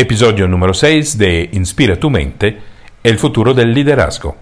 Episodio número 6 de Inspira tu mente, el futuro del liderazgo.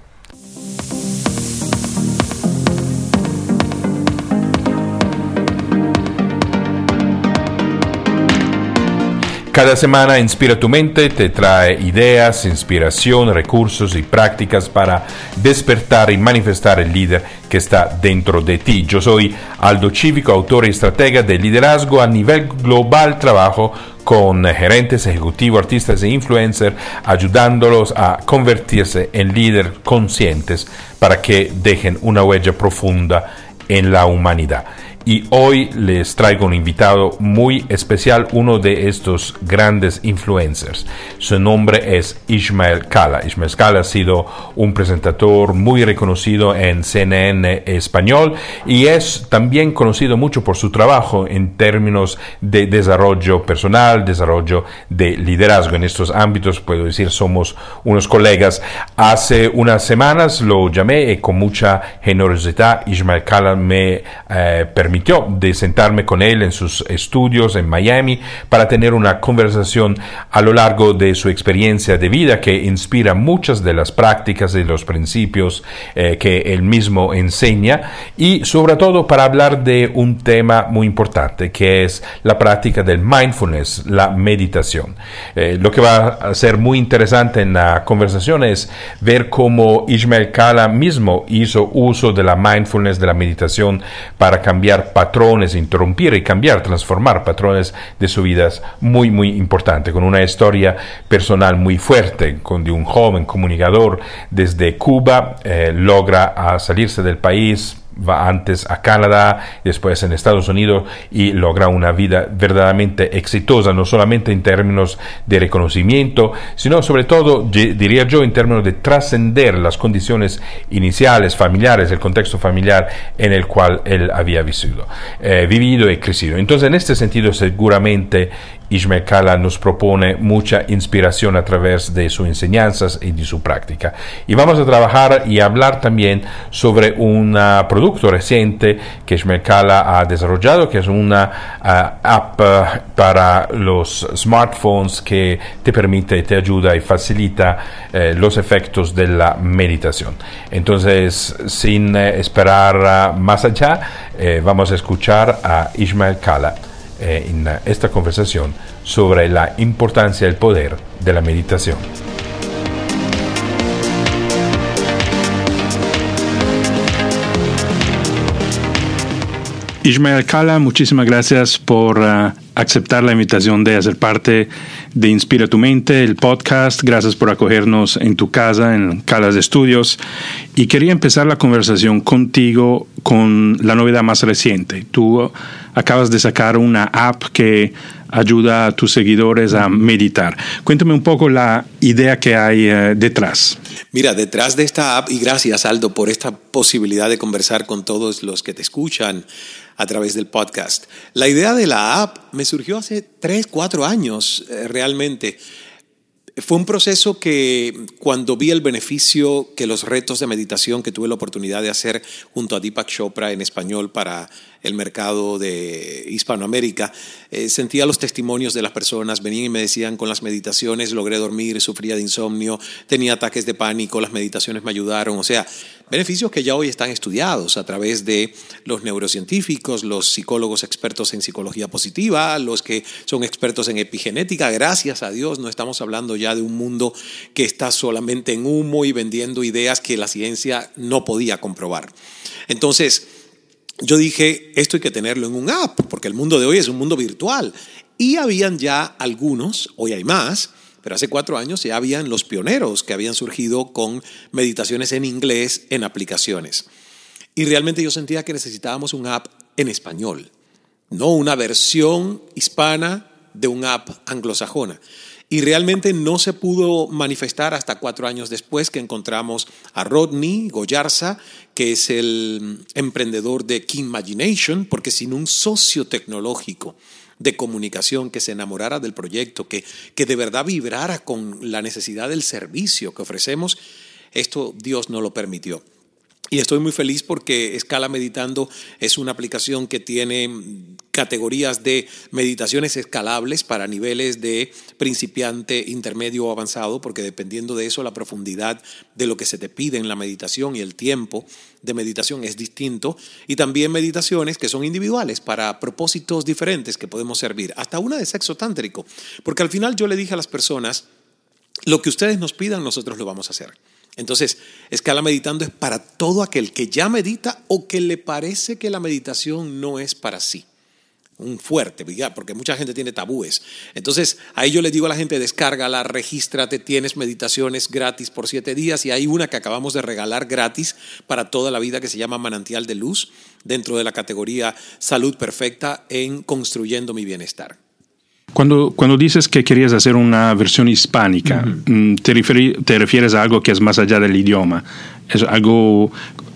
Cada semana Inspira tu mente te trae ideas, inspiración, recursos y prácticas para despertar y manifestar el líder que está dentro de ti. Yo soy Aldo Cívico, autor y estratega de liderazgo a nivel global. Trabajo con gerentes, ejecutivos, artistas e influencers, ayudándolos a convertirse en líderes conscientes para que dejen una huella profunda en la humanidad y hoy les traigo un invitado muy especial, uno de estos grandes influencers. Su nombre es Ismael Cala. Ismael Cala ha sido un presentador muy reconocido en CNN español y es también conocido mucho por su trabajo en términos de desarrollo personal, desarrollo de liderazgo. En estos ámbitos, puedo decir, somos unos colegas. Hace unas semanas lo llamé y con mucha generosidad Ismael Cala me eh, permitió de sentarme con él en sus estudios en Miami para tener una conversación a lo largo de su experiencia de vida que inspira muchas de las prácticas y los principios eh, que él mismo enseña y sobre todo para hablar de un tema muy importante que es la práctica del mindfulness, la meditación. Eh, lo que va a ser muy interesante en la conversación es ver cómo Ismael Kala mismo hizo uso de la mindfulness, de la meditación para cambiar patrones, interrumpir y cambiar, transformar patrones de su vida muy, muy importante, con una historia personal muy fuerte, con de un joven comunicador desde Cuba, eh, logra salirse del país, va antes a Canadá, después en Estados Unidos y logra una vida verdaderamente exitosa, no solamente en términos de reconocimiento, sino sobre todo, diría yo, en términos de trascender las condiciones iniciales, familiares, el contexto familiar en el cual él había vivido, eh, vivido y crecido. Entonces, en este sentido, seguramente Ishmael Kala nos propone mucha inspiración a través de sus enseñanzas y de su práctica. Y vamos a trabajar y hablar también sobre un producto reciente que Ishmael Kala ha desarrollado, que es una ah, app ah, para los smartphones que te permite, te ayuda y facilita eh, los efectos de la meditación. Entonces, sin eh, esperar ah, más allá, eh, vamos a escuchar a Ishmael Kala. Eh, en esta conversación sobre la importancia del poder de la meditación. Ismael Kala, muchísimas gracias por uh, aceptar la invitación de hacer parte de Inspira tu Mente, el podcast. Gracias por acogernos en tu casa, en Calas de Estudios. Y quería empezar la conversación contigo con la novedad más reciente. Tú acabas de sacar una app que ayuda a tus seguidores a meditar. Cuéntame un poco la idea que hay eh, detrás. Mira, detrás de esta app, y gracias Aldo por esta posibilidad de conversar con todos los que te escuchan a través del podcast. La idea de la app me surgió hace tres, cuatro años eh, realmente. Fue un proceso que cuando vi el beneficio que los retos de meditación que tuve la oportunidad de hacer junto a Deepak Chopra en español para el mercado de Hispanoamérica, eh, sentía los testimonios de las personas, venían y me decían con las meditaciones logré dormir, sufría de insomnio, tenía ataques de pánico, las meditaciones me ayudaron, o sea, beneficios que ya hoy están estudiados a través de los neurocientíficos, los psicólogos expertos en psicología positiva, los que son expertos en epigenética, gracias a Dios no estamos hablando ya de un mundo que está solamente en humo y vendiendo ideas que la ciencia no podía comprobar. Entonces, yo dije, esto hay que tenerlo en un app, porque el mundo de hoy es un mundo virtual. Y habían ya algunos, hoy hay más, pero hace cuatro años ya habían los pioneros que habían surgido con meditaciones en inglés en aplicaciones. Y realmente yo sentía que necesitábamos un app en español, no una versión hispana de un app anglosajona. Y realmente no se pudo manifestar hasta cuatro años después que encontramos a Rodney Goyarza, que es el emprendedor de Imagination, porque sin un socio tecnológico de comunicación que se enamorara del proyecto, que, que de verdad vibrara con la necesidad del servicio que ofrecemos, esto Dios no lo permitió. Y estoy muy feliz porque Escala Meditando es una aplicación que tiene categorías de meditaciones escalables para niveles de principiante, intermedio o avanzado, porque dependiendo de eso la profundidad de lo que se te pide en la meditación y el tiempo de meditación es distinto. Y también meditaciones que son individuales para propósitos diferentes que podemos servir, hasta una de sexo tántrico, porque al final yo le dije a las personas, lo que ustedes nos pidan nosotros lo vamos a hacer. Entonces, escala meditando es para todo aquel que ya medita o que le parece que la meditación no es para sí. Un fuerte, porque mucha gente tiene tabúes. Entonces, ahí yo le digo a la gente, descárgala, regístrate, tienes meditaciones gratis por siete días y hay una que acabamos de regalar gratis para toda la vida que se llama Manantial de Luz dentro de la categoría Salud Perfecta en Construyendo mi Bienestar. Cuando, cuando dices que querías hacer una versión hispánica, mm, ¿te, ¿te refieres a algo que es más allá del idioma? ¿Es algo,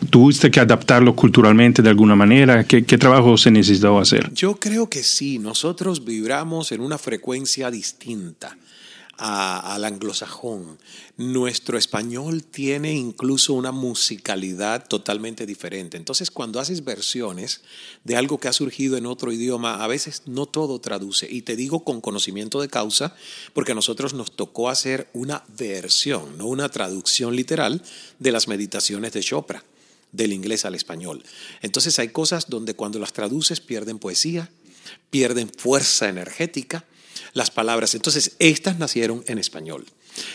tuviste que adaptarlo culturalmente de alguna manera? ¿Qué, ¿Qué trabajo se necesitó hacer? Yo creo que sí, nosotros vibramos en una frecuencia distinta al anglosajón. Nuestro español tiene incluso una musicalidad totalmente diferente. Entonces, cuando haces versiones de algo que ha surgido en otro idioma, a veces no todo traduce. Y te digo con conocimiento de causa, porque a nosotros nos tocó hacer una versión, no una traducción literal, de las meditaciones de Chopra, del inglés al español. Entonces, hay cosas donde cuando las traduces pierden poesía, pierden fuerza energética las palabras. Entonces, estas nacieron en español.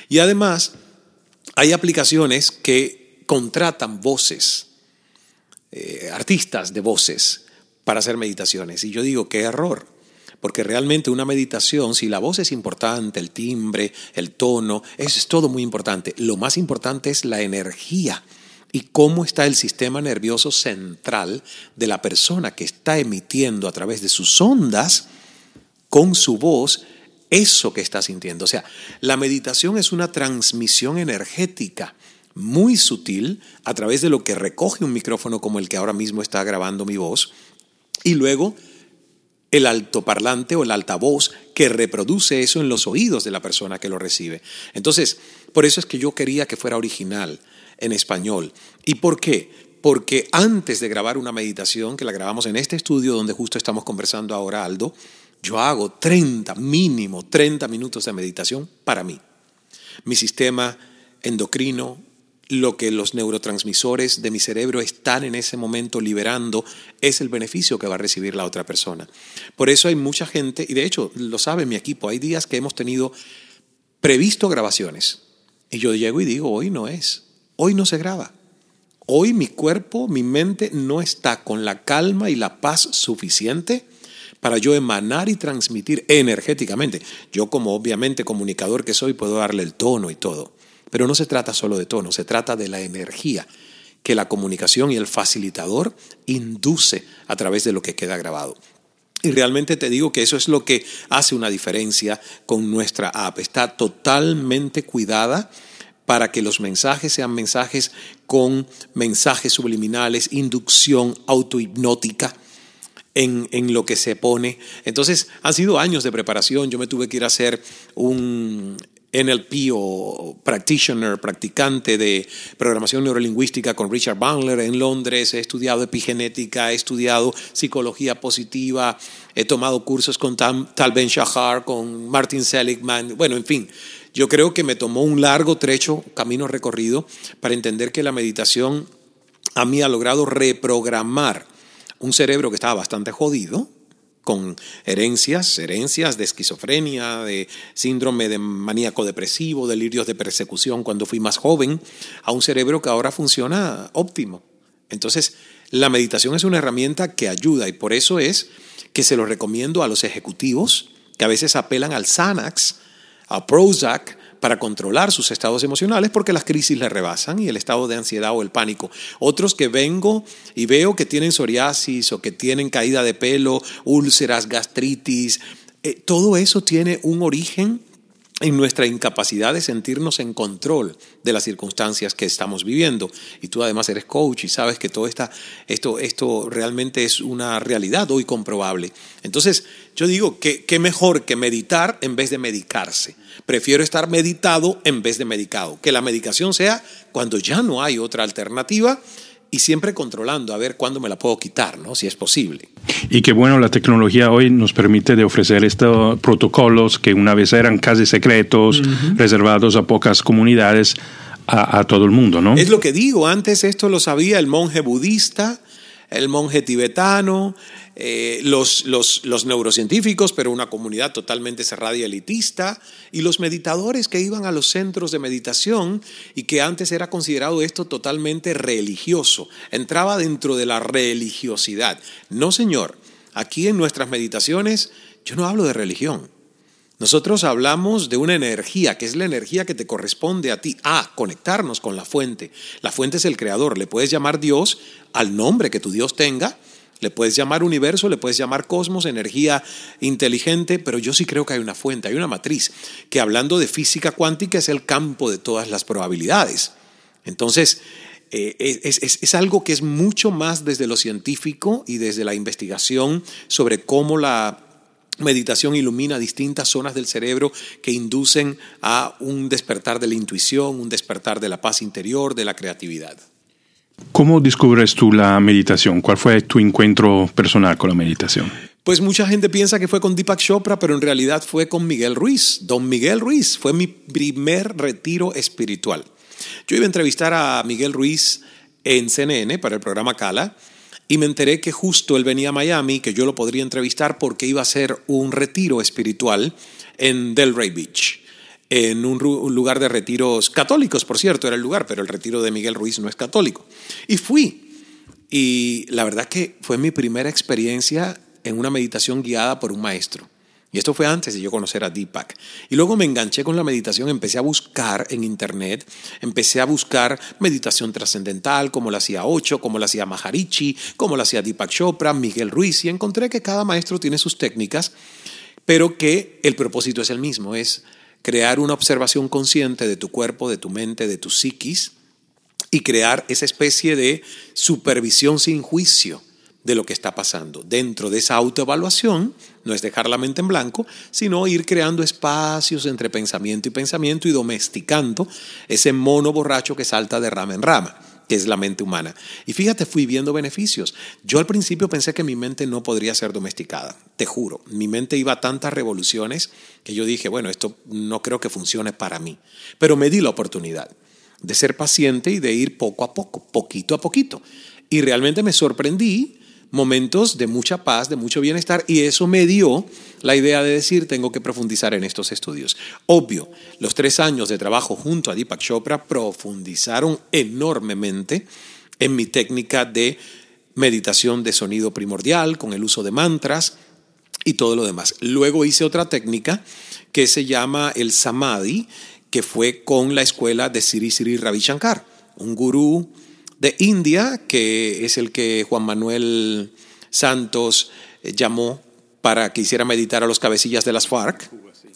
Y además, hay aplicaciones que contratan voces, eh, artistas de voces, para hacer meditaciones. Y yo digo, qué error. Porque realmente una meditación, si la voz es importante, el timbre, el tono, eso es todo muy importante. Lo más importante es la energía y cómo está el sistema nervioso central de la persona que está emitiendo a través de sus ondas con su voz eso que está sintiendo. O sea, la meditación es una transmisión energética muy sutil a través de lo que recoge un micrófono como el que ahora mismo está grabando mi voz y luego el altoparlante o el altavoz que reproduce eso en los oídos de la persona que lo recibe. Entonces, por eso es que yo quería que fuera original en español. ¿Y por qué? Porque antes de grabar una meditación, que la grabamos en este estudio donde justo estamos conversando ahora, Aldo, yo hago 30, mínimo 30 minutos de meditación para mí. Mi sistema endocrino, lo que los neurotransmisores de mi cerebro están en ese momento liberando, es el beneficio que va a recibir la otra persona. Por eso hay mucha gente, y de hecho lo sabe mi equipo, hay días que hemos tenido previsto grabaciones. Y yo llego y digo, hoy no es, hoy no se graba. Hoy mi cuerpo, mi mente no está con la calma y la paz suficiente para yo emanar y transmitir energéticamente. Yo como obviamente comunicador que soy puedo darle el tono y todo, pero no se trata solo de tono, se trata de la energía que la comunicación y el facilitador induce a través de lo que queda grabado. Y realmente te digo que eso es lo que hace una diferencia con nuestra app. Está totalmente cuidada para que los mensajes sean mensajes con mensajes subliminales, inducción autohipnótica en, lo que se pone. Entonces, han sido años de preparación. Yo me tuve que ir a hacer un NLP o practitioner, practicante de programación neurolingüística con Richard Bandler en Londres, he estudiado epigenética, he estudiado psicología positiva, he tomado cursos con Tal Ben Shahar, con Martin Seligman, bueno, en fin, yo creo que me tomó un largo trecho, camino recorrido, para entender que la meditación a mí ha logrado reprogramar un cerebro que estaba bastante jodido, con herencias, herencias de esquizofrenia, de síndrome de maníaco depresivo, delirios de persecución cuando fui más joven, a un cerebro que ahora funciona óptimo. Entonces, la meditación es una herramienta que ayuda y por eso es que se lo recomiendo a los ejecutivos que a veces apelan al Xanax, a Prozac, para controlar sus estados emocionales porque las crisis le rebasan y el estado de ansiedad o el pánico. Otros que vengo y veo que tienen psoriasis o que tienen caída de pelo, úlceras, gastritis, eh, todo eso tiene un origen en nuestra incapacidad de sentirnos en control de las circunstancias que estamos viviendo. Y tú además eres coach y sabes que todo esta, esto, esto realmente es una realidad hoy comprobable. Entonces, yo digo que qué mejor que meditar en vez de medicarse. Prefiero estar meditado en vez de medicado. Que la medicación sea cuando ya no hay otra alternativa y siempre controlando a ver cuándo me la puedo quitar, ¿no? si es posible. Y qué bueno, la tecnología hoy nos permite de ofrecer estos protocolos que una vez eran casi secretos, reservados a pocas comunidades, a, a, todo el mundo, ¿no? Es lo que digo, antes esto lo sabía el monje budista, el monje tibetano, eh, los, los, los, neurocientíficos, pero una comunidad totalmente cerrada y elitista, y los meditadores que iban a los centros de meditación y que antes era considerado esto totalmente religioso, entraba dentro de la religiosidad. No, señor, aquí en nuestras meditaciones yo no hablo de religión. Nosotros hablamos de una energía, que es la energía que te corresponde a ti, a conectarnos con la fuente. La fuente es el creador, le puedes llamar Dios al nombre que tu Dios tenga, le puedes llamar universo, le puedes llamar cosmos, energía inteligente, pero yo sí creo que hay una fuente, hay una matriz, que hablando de física cuántica es el campo de todas las probabilidades. Entonces, eh, es, es, es, algo que es mucho más desde lo científico y desde la investigación sobre cómo la Meditación ilumina distintas zonas del cerebro que inducen a un despertar de la intuición, un despertar de la paz interior, de la creatividad. ¿Cómo descubres tú la meditación? ¿Cuál fue tu encuentro personal con la meditación? Pues mucha gente piensa que fue con Deepak Chopra, pero en realidad fue con Miguel Ruiz. Don Miguel Ruiz fue mi primer retiro espiritual. Yo iba a entrevistar a Miguel Ruiz en CNN para el programa Cala y me enteré que justo él venía a Miami, que yo lo podría entrevistar porque iba a hacer un retiro espiritual en Delray Beach, en un, lugar de retiros católicos, por cierto, era el lugar, pero el retiro de Miguel Ruiz no es católico. Y fui. Y la verdad que fue mi primera experiencia en una meditación guiada por un maestro. Y esto fue antes de yo conocer a Deepak. Y luego me enganché con la meditación, empecé a buscar en internet, empecé a buscar meditación trascendental, como la hacía Ocho, como la hacía Maharishi, como la hacía Deepak Chopra, Miguel Ruiz, y encontré que cada maestro tiene sus técnicas, pero que el propósito es el mismo, es crear una observación consciente de tu cuerpo, de tu mente, de tu psiquis, y crear esa especie de supervisión sin juicio de lo que está pasando. Dentro de esa autoevaluación, no es dejar la mente en blanco, sino ir creando espacios entre pensamiento y pensamiento y domesticando ese mono borracho que salta de rama en rama es la mente humana. Y fíjate, fui viendo beneficios. Yo al principio pensé que mi mente no podría ser domesticada, te juro. Mi mente iba a tantas revoluciones que yo dije, bueno, esto no creo que funcione para mí. Pero me di la oportunidad de ser paciente y de ir poco a poco, poquito a poquito. Y realmente me sorprendí momentos de mucha paz, de mucho bienestar, y eso me dio la idea de decir, tengo que profundizar en estos estudios. Obvio, los tres años de trabajo junto a Deepak Chopra profundizaron enormemente en mi técnica de meditación de sonido primordial, con el uso de mantras y todo lo demás. Luego hice otra técnica que se llama el Samadhi, que fue con la escuela de Siri Siri Ravi Shankar, un gurú de India, que es el que Juan Manuel Santos eh, llamó para que hiciera meditar a los cabecillas de las FARC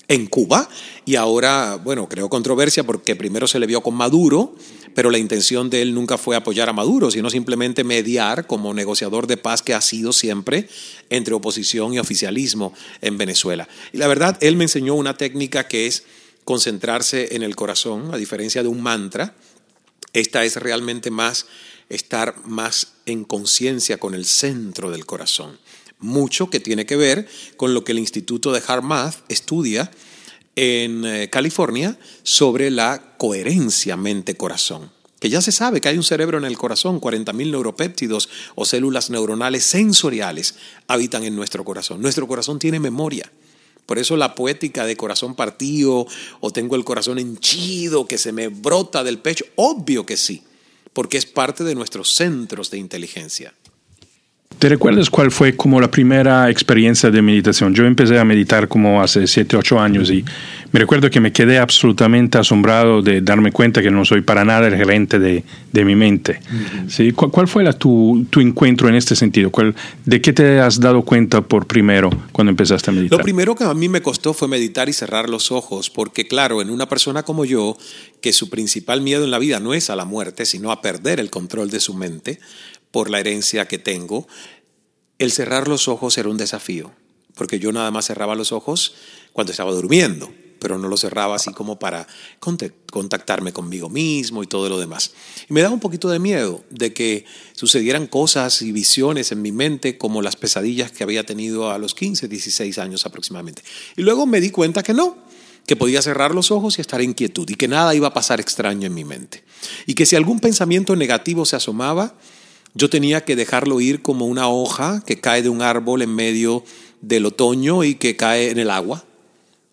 en Cuba. Y ahora, bueno, creó controversia porque primero se le vio con Maduro, pero la intención de él nunca fue apoyar a Maduro, sino simplemente mediar como negociador de paz que ha sido siempre entre oposición y oficialismo en Venezuela. Y la verdad, él me enseñó una técnica que es concentrarse en el corazón, a diferencia de un mantra, esta es realmente más estar más en conciencia con el centro del corazón. Mucho que tiene que ver con lo que el Instituto de HeartMath estudia en eh, California sobre la coherencia mente-corazón. Que ya se sabe que hay un cerebro en el corazón, 40.000 neuropéptidos o células neuronales sensoriales habitan en nuestro corazón. Nuestro corazón tiene memoria. Por eso la poética de corazón partido o tengo el corazón henchido que se me brota del pecho, obvio que sí, porque es parte de nuestros centros de inteligencia. ¿Te recuerdas cuál fue como la primera experiencia de meditación? Yo empecé a meditar como hace 7, 8 años y me recuerdo que me quedé absolutamente asombrado de darme cuenta que no soy para nada el gerente de, de mi mente. ¿Sí? ¿Cuál, fue la, tu, tu, encuentro en este sentido? ¿Cuál, ¿De qué te has dado cuenta por primero cuando empezaste a meditar? Lo primero que a mí me costó fue meditar y cerrar los ojos, porque claro, en una persona como yo, que su principal miedo en la vida no es a la muerte, sino a perder el control de su mente, por la herencia que tengo, el cerrar los ojos era un desafío, porque yo nada más cerraba los ojos cuando estaba durmiendo. pero no lo cerraba así como para contactarme conmigo mismo y todo lo demás. Y me daba un poquito de miedo de que sucedieran cosas y visiones en mi mente como las pesadillas que había tenido a los 15, 16 años aproximadamente. Y luego me di cuenta que no, que podía cerrar los ojos y estar en quietud y que nada iba a pasar extraño en mi mente. Y que si algún pensamiento negativo se asomaba, yo tenía que dejarlo ir como una hoja que cae de un árbol en medio del otoño y que cae en el agua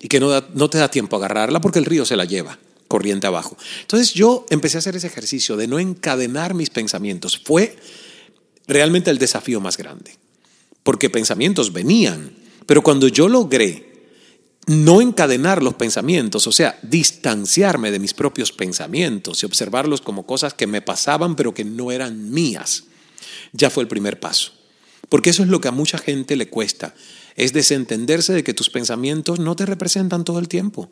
y que no, no te da tiempo a agarrarla porque el río se la lleva corriente abajo. Entonces yo empecé a hacer ese ejercicio de no encadenar mis pensamientos. Fue realmente el desafío más grande, porque pensamientos venían, pero cuando yo logré no encadenar los pensamientos, o sea, distanciarme de mis propios pensamientos y observarlos como cosas que me pasaban pero que no eran mías, ya fue el primer paso. Porque eso es lo que a mucha gente le cuesta, es desentenderse de que tus pensamientos no te representan todo el tiempo.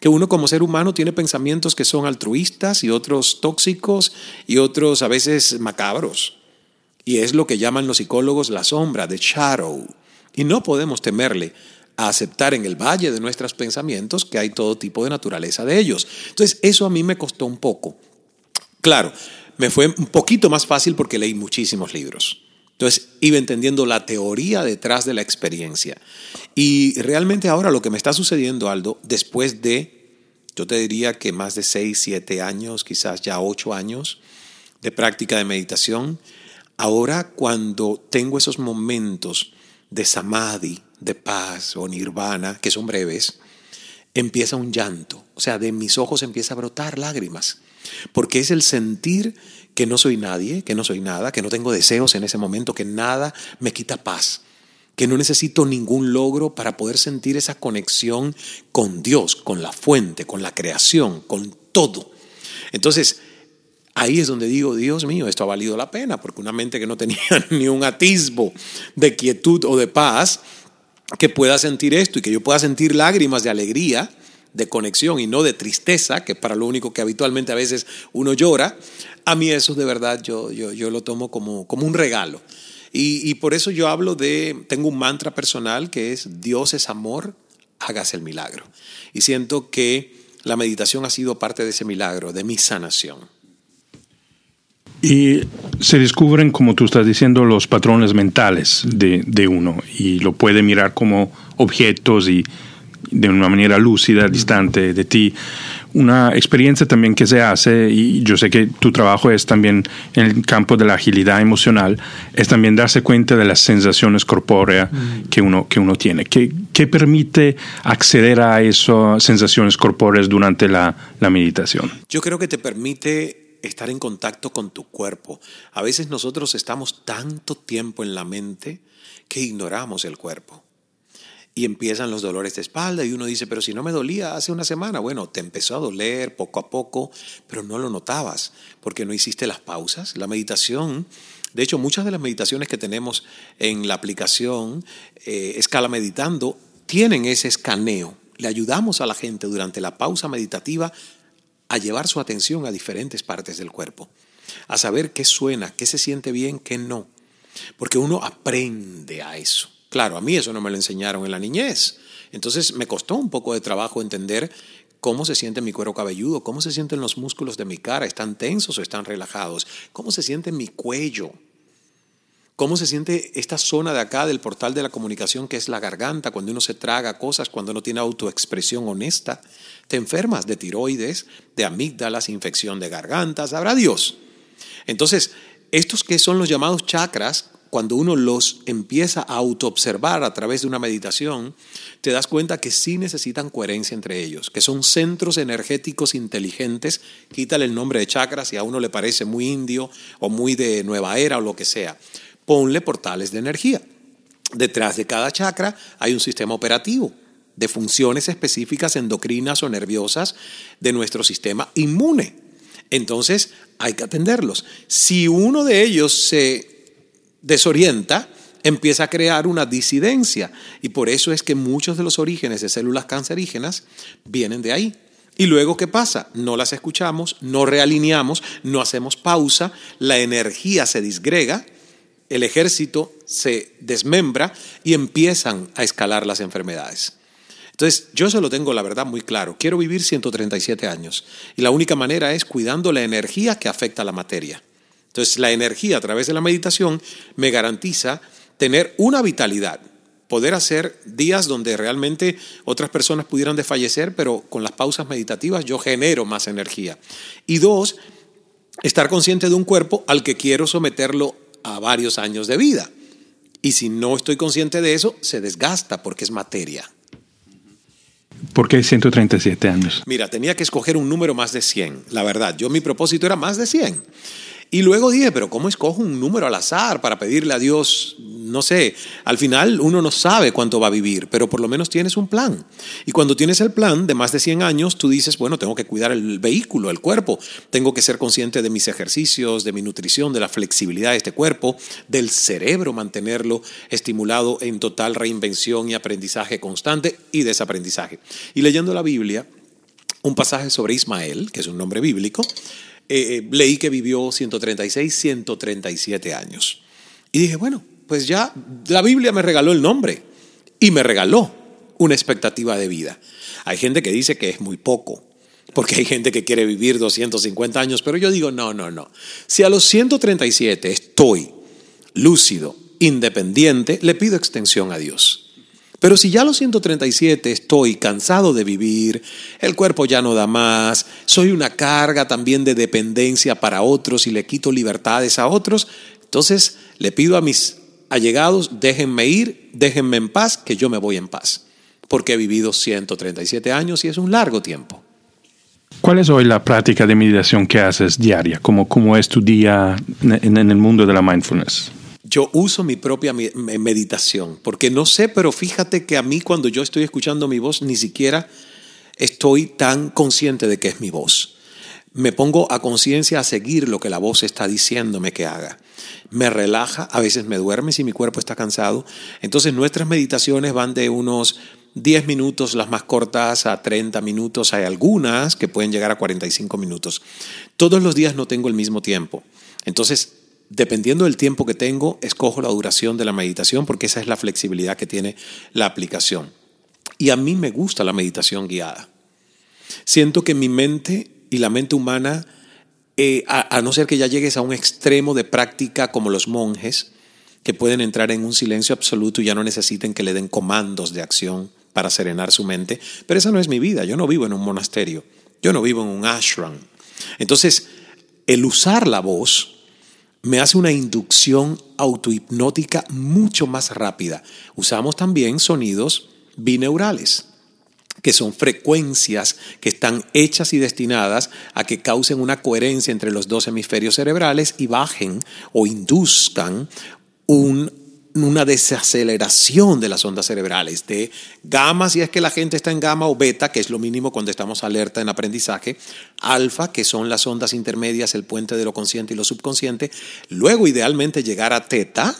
Que uno como ser humano tiene pensamientos que son altruistas y otros tóxicos y otros a veces macabros. Y es lo que llaman los psicólogos la sombra, the shadow. Y no podemos temerle a aceptar en el valle de nuestros pensamientos que hay todo tipo de naturaleza de ellos. Entonces, eso a mí me costó un poco. Claro, me fue un poquito más fácil porque leí muchísimos libros. Entonces, iba entendiendo la teoría detrás de la experiencia. Y realmente ahora lo que me está sucediendo, Aldo, después de, yo te diría que más de seis, siete años, quizás ya ocho años de práctica de meditación, ahora cuando tengo esos momentos de samadhi, de paz o nirvana, que son breves, empieza un llanto. O sea, de mis ojos empieza a brotar lágrimas. Porque es el sentir que no soy nadie, que no soy nada, que no tengo deseos en ese momento, que nada me quita paz, que no necesito ningún logro para poder sentir esa conexión con Dios, con la fuente, con la creación, con todo. Entonces, Ahí es donde digo, Dios mío, esto ha valido la pena, porque una mente que no tenía ni un atisbo de quietud o de paz, que pueda sentir esto y que yo pueda sentir lágrimas de alegría, de conexión y no de tristeza, que para lo único que habitualmente a veces uno llora, a mí eso de verdad yo, yo, yo lo tomo como, como un regalo. Y, y por eso yo hablo de, tengo un mantra personal que es Dios es amor, hágase el milagro. Y siento que la meditación ha sido parte de ese milagro, de mi sanación. Y se descubren, como tú estás diciendo, los patrones mentales de, de, uno y lo puede mirar como objetos y de una manera lúcida, distante de ti. Una experiencia también que se hace, y yo sé que tu trabajo es también en el campo de la agilidad emocional, es también darse cuenta de las sensaciones corpóreas mm. que, uno, que uno tiene. ¿Qué, ¿Qué, permite acceder a esas sensaciones corpóreas durante la, la meditación? Yo creo que te permite estar en contacto con tu cuerpo. A veces nosotros estamos tanto tiempo en la mente que ignoramos el cuerpo. Y empiezan los dolores de espalda y uno dice, pero si no me dolía hace una semana, bueno, te empezó a doler poco a poco, pero no lo notabas porque no hiciste las pausas. La meditación, de hecho, muchas de las meditaciones que tenemos en la aplicación eh, Escala Meditando tienen ese escaneo. Le ayudamos a la gente durante la pausa meditativa a llevar su atención a diferentes partes del cuerpo, a saber qué suena, qué se siente bien, qué no, porque uno aprende a eso. Claro, a mí eso no me lo enseñaron en la niñez, entonces me costó un poco de trabajo entender cómo se siente mi cuero cabelludo, cómo se sienten los músculos de mi cara, están tensos o están relajados, cómo se siente mi cuello, ¿Cómo se siente esta zona de acá del portal de la comunicación que es la garganta cuando uno se traga cosas, cuando no tiene autoexpresión honesta? Te enfermas de tiroides, de amígdalas, infección de garganta, sabrá Dios. Entonces, estos que son los llamados chakras, cuando uno los empieza a autoobservar a través de una meditación, te das cuenta que sí necesitan coherencia entre ellos, que son centros energéticos inteligentes. Quítale el nombre de chakras si a uno le parece muy indio o muy de nueva era o lo que sea ponle portales de energía. Detrás de cada chakra hay un sistema operativo de funciones específicas endocrinas o nerviosas de nuestro sistema inmune. Entonces hay que atenderlos. Si uno de ellos se desorienta, empieza a crear una disidencia. Y por eso es que muchos de los orígenes de células cancerígenas vienen de ahí. Y luego, ¿qué pasa? No las escuchamos, no realineamos, no hacemos pausa, la energía se disgrega el ejército se desmembra y empiezan a escalar las enfermedades. Entonces, yo se lo tengo, la verdad, muy claro. Quiero vivir 137 años. Y la única manera es cuidando la energía que afecta a la materia. Entonces, la energía a través de la meditación me garantiza tener una vitalidad, poder hacer días donde realmente otras personas pudieran desfallecer, pero con las pausas meditativas yo genero más energía. Y dos, estar consciente de un cuerpo al que quiero someterlo a varios años de vida. Y si no estoy consciente de eso, se desgasta porque es materia. ¿Por qué 137 años? Mira, tenía que escoger un número más de 100, la verdad. Yo mi propósito era más de 100. Y luego dije, pero ¿cómo escojo un número al azar para pedirle a Dios? No sé, al final uno no sabe cuánto va a vivir, pero por lo menos tienes un plan. Y cuando tienes el plan de más de 100 años, tú dices, bueno, tengo que cuidar el vehículo, el cuerpo, tengo que ser consciente de mis ejercicios, de mi nutrición, de la flexibilidad de este cuerpo, del cerebro, mantenerlo estimulado en total reinvención y aprendizaje constante y desaprendizaje. Y leyendo la Biblia, un pasaje sobre Ismael, que es un nombre bíblico, eh, eh, leí que vivió 136, 137 años. Y dije, bueno, pues ya la Biblia me regaló el nombre y me regaló una expectativa de vida. Hay gente que dice que es muy poco, porque hay gente que quiere vivir 250 años, pero yo digo, no, no, no. Si a los 137 estoy lúcido, independiente, le pido extensión a Dios. Pero si ya a los 137 estoy cansado de vivir, el cuerpo ya no da más, soy una carga también de dependencia para otros y le quito libertades a otros, entonces le pido a mis allegados, déjenme ir, déjenme en paz, que yo me voy en paz, porque he vivido 137 años y es un largo tiempo. ¿Cuál es hoy la práctica de meditación que haces diaria? ¿Cómo, cómo es tu día en el mundo de la mindfulness? Yo uso mi propia meditación, porque no sé, pero fíjate que a mí cuando yo estoy escuchando mi voz, ni siquiera estoy tan consciente de que es mi voz. Me pongo a conciencia a seguir lo que la voz está diciéndome que haga. Me relaja, a veces me duerme si mi cuerpo está cansado. Entonces nuestras meditaciones van de unos 10 minutos, las más cortas, a 30 minutos. Hay algunas que pueden llegar a 45 minutos. Todos los días no tengo el mismo tiempo. Entonces dependiendo del tiempo que tengo, escojo la duración de la meditación porque esa es la flexibilidad que tiene la aplicación. Y a mí me gusta la meditación guiada. Siento que mi mente y la mente humana, eh, a, a no ser que ya llegues a un extremo de práctica como los monjes, que pueden entrar en un silencio absoluto y ya no necesiten que le den comandos de acción para serenar su mente, pero esa no es mi vida, yo no vivo en un monasterio, yo no vivo en un ashram. Entonces, el usar la voz me hace una inducción autohipnótica mucho más rápida. Usamos también sonidos bineurales, que son frecuencias que están hechas y destinadas a que causen una coherencia entre los dos hemisferios cerebrales y bajen o induzcan un una desaceleración de las ondas cerebrales, de gamma si es que la gente está en gamma o beta, que es lo mínimo cuando estamos alerta en aprendizaje, alfa, que son las ondas intermedias, el puente de lo consciente y lo subconsciente, luego idealmente llegar a teta,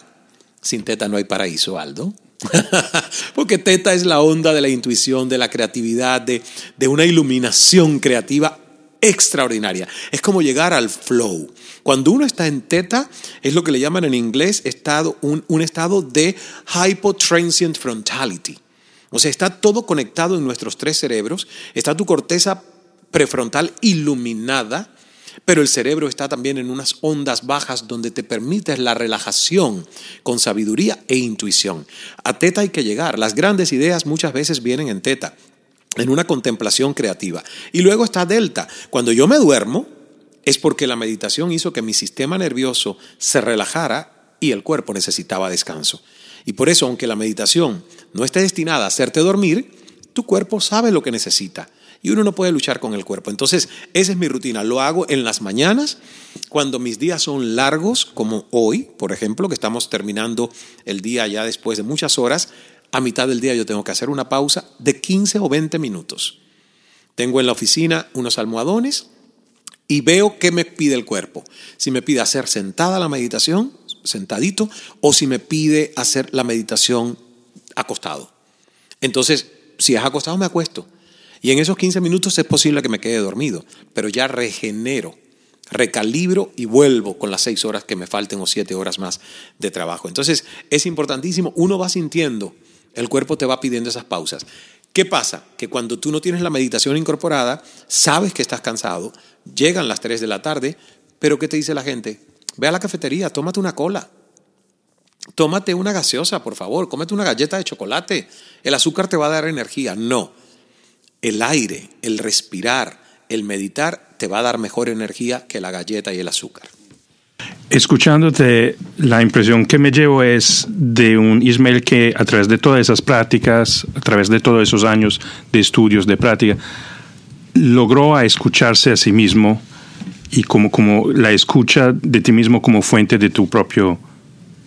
sin teta no hay paraíso, Aldo, porque teta es la onda de la intuición, de la creatividad, de, de una iluminación creativa extraordinaria. Es como llegar al flow. Cuando uno está en teta, es lo que le llaman en inglés estado, un, un estado de hypotransient frontality. O sea, está todo conectado en nuestros tres cerebros. Está tu corteza prefrontal iluminada, pero el cerebro está también en unas ondas bajas donde te permites la relajación con sabiduría e intuición. A teta hay que llegar. Las grandes ideas muchas veces vienen en teta en una contemplación creativa. Y luego está delta. Cuando yo me duermo, es porque la meditación hizo que mi sistema nervioso se relajara y el cuerpo necesitaba descanso. Y por eso, aunque la meditación no esté destinada a hacerte dormir, tu cuerpo sabe lo que necesita. Y uno no puede luchar con el cuerpo. Entonces, esa es mi rutina. Lo hago en las mañanas, cuando mis días son largos, como hoy, por ejemplo, que estamos terminando el día ya después de muchas horas a mitad del día yo tengo que hacer una pausa de 15 o 20 minutos. Tengo en la oficina unos almohadones y veo qué me pide el cuerpo. Si me pide hacer sentada la meditación, sentadito, o si me pide hacer la meditación acostado. Entonces, si es acostado, me acuesto. Y en esos 15 minutos es posible que me quede dormido, pero ya regenero, recalibro y vuelvo con las 6 horas que me falten o 7 horas más de trabajo. Entonces, es importantísimo, uno va sintiendo el cuerpo te va pidiendo esas pausas. ¿Qué pasa? Que cuando tú no tienes la meditación incorporada, sabes que estás cansado, llegan las 3 de la tarde, pero ¿qué te dice la gente? Ve a la cafetería, tómate una cola. Tómate una gaseosa, por favor, cómete una galleta de chocolate. El azúcar te va a dar energía. No. El aire, el respirar, el meditar te va a dar mejor energía que la galleta y el azúcar. Escuchándote, la impresión que me llevo es de un Ismael que a través de todas esas prácticas, a través de todos esos años de estudios, de práctica, logró a escucharse a sí mismo y como, como la escucha de ti mismo como fuente de tu propio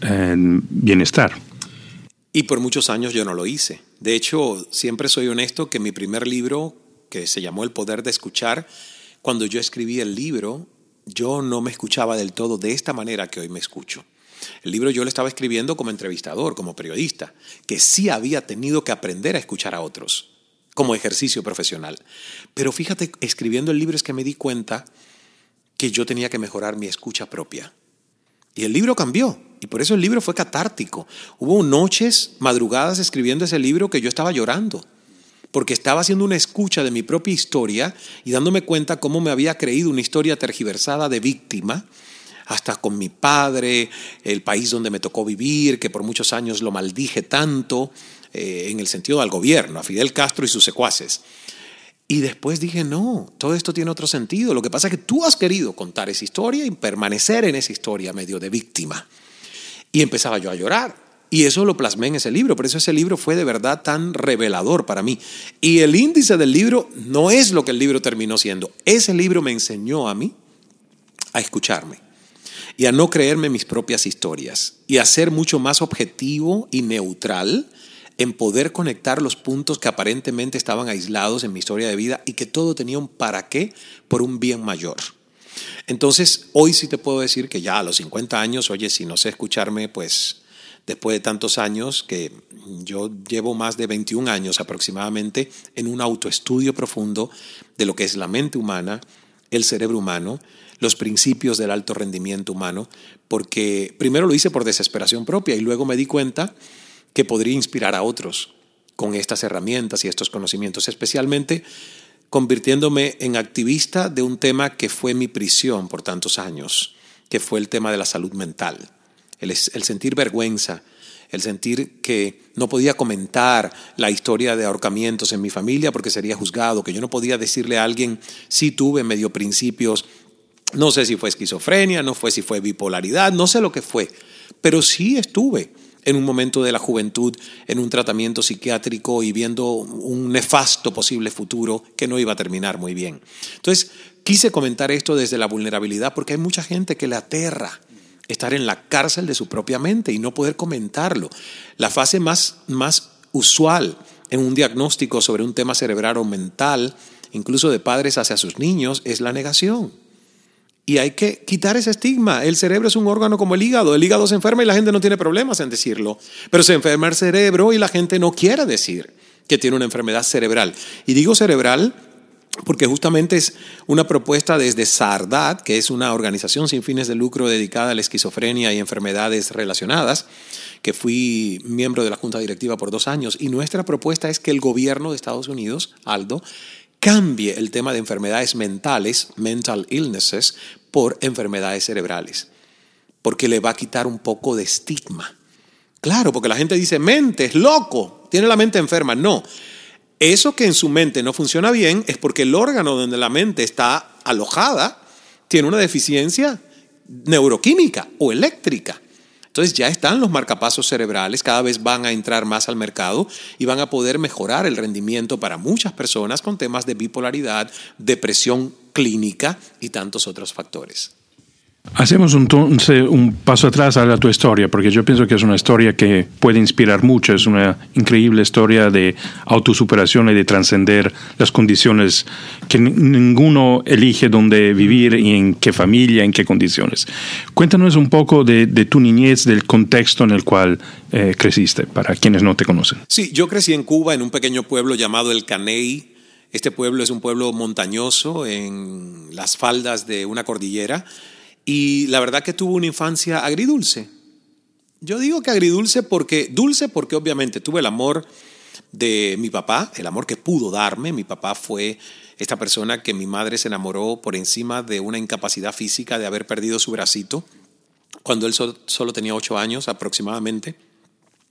eh, bienestar. Y por muchos años yo no lo hice. De hecho, siempre soy honesto que mi primer libro, que se llamó El Poder de Escuchar, cuando yo escribí el libro, yo no me escuchaba del todo de esta manera que hoy me escucho. El libro yo lo estaba escribiendo como entrevistador, como periodista, que sí había tenido que aprender a escuchar a otros, como ejercicio profesional. Pero fíjate, escribiendo el libro es que me di cuenta que yo tenía que mejorar mi escucha propia. Y el libro cambió, y por eso el libro fue catártico. Hubo noches, madrugadas escribiendo ese libro que yo estaba llorando, porque estaba haciendo una escucha de mi propia historia y dándome cuenta cómo me había creído una historia tergiversada de víctima, hasta con mi padre, el país donde me tocó vivir, que por muchos años lo maldije tanto, eh, en el sentido del gobierno, a Fidel Castro y sus secuaces. Y después dije, no, todo esto tiene otro sentido. Lo que pasa es que tú has querido contar esa historia y permanecer en esa historia medio de víctima. Y empezaba yo a llorar. Y eso lo plasmé en ese libro. Por eso ese libro fue de verdad tan revelador para mí. Y el índice del libro no es lo que el libro terminó siendo. Ese libro me enseñó a mí a escucharme y a no creerme mis propias historias y a ser mucho más objetivo y neutral en poder conectar los puntos que aparentemente estaban aislados en mi historia de vida y que todo tenía un para qué por un bien mayor. Entonces, hoy sí te puedo decir que ya a los 50 años, oye, si no sé escucharme, pues después de tantos años, que yo llevo más de 21 años aproximadamente en un autoestudio profundo de lo que es la mente humana, el cerebro humano, los principios del alto rendimiento humano, porque primero lo hice por desesperación propia y luego me di cuenta que podría inspirar a otros con estas herramientas y estos conocimientos, especialmente convirtiéndome en activista de un tema que fue mi prisión por tantos años, que fue el tema de la salud mental, el, sentir vergüenza, el sentir que no podía comentar la historia de ahorcamientos en mi familia porque sería juzgado, que yo no podía decirle a alguien, si tuve medio principios, no sé si fue esquizofrenia, no fue si fue bipolaridad, no sé lo que fue, pero sí estuve en un momento de la juventud en un tratamiento psiquiátrico y viendo un nefasto posible futuro que no iba a terminar muy bien. Entonces, quise comentar esto desde la vulnerabilidad porque hay mucha gente que le aterra estar en la cárcel de su propia mente y no poder comentarlo. La fase más, más usual en un diagnóstico sobre un tema cerebral o mental, incluso de padres hacia sus niños, es la negación. Y hay que quitar ese estigma. El cerebro es un órgano como el hígado. El hígado se enferma y la gente no tiene problemas en decirlo. Pero se enferma el cerebro y la gente no quiere decir que tiene una enfermedad cerebral. Y digo cerebral porque justamente es una propuesta desde SARDAT, que es una organización sin fines de lucro dedicada a la esquizofrenia y enfermedades relacionadas, que fui miembro de la junta directiva por dos años. Y nuestra propuesta es que el gobierno de Estados Unidos, Aldo, cambie el tema de enfermedades mentales, mental illnesses, por enfermedades cerebrales, porque le va a quitar un poco de estigma. Claro, porque la gente dice, mente, es loco, tiene la mente enferma. No, eso que en su mente no funciona bien es porque el órgano donde la mente está alojada tiene una deficiencia neuroquímica o eléctrica. Entonces ya están los marcapasos cerebrales, cada vez van a entrar más al mercado y van a poder mejorar el rendimiento para muchas personas con temas de bipolaridad, depresión clínica y tantos otros factores. Hacemos un, un paso atrás a tu historia, porque yo pienso que es una historia que puede inspirar mucho, es una increíble historia de autosuperación y de trascender las condiciones que ninguno elige dónde vivir y en qué familia, en qué condiciones. Cuéntanos un poco de, tu niñez, del contexto en el cual eh, creciste, para quienes no te conocen. Sí, yo crecí en Cuba, en un pequeño pueblo llamado El Caney. Este pueblo es un pueblo montañoso en las faldas de una cordillera y la verdad que tuvo una infancia agridulce. Yo digo que agridulce porque, dulce porque obviamente tuve el amor de mi papá, el amor que pudo darme. Mi papá fue esta persona que mi madre se enamoró por encima de una incapacidad física de haber perdido su bracito cuando él solo tenía ocho años aproximadamente.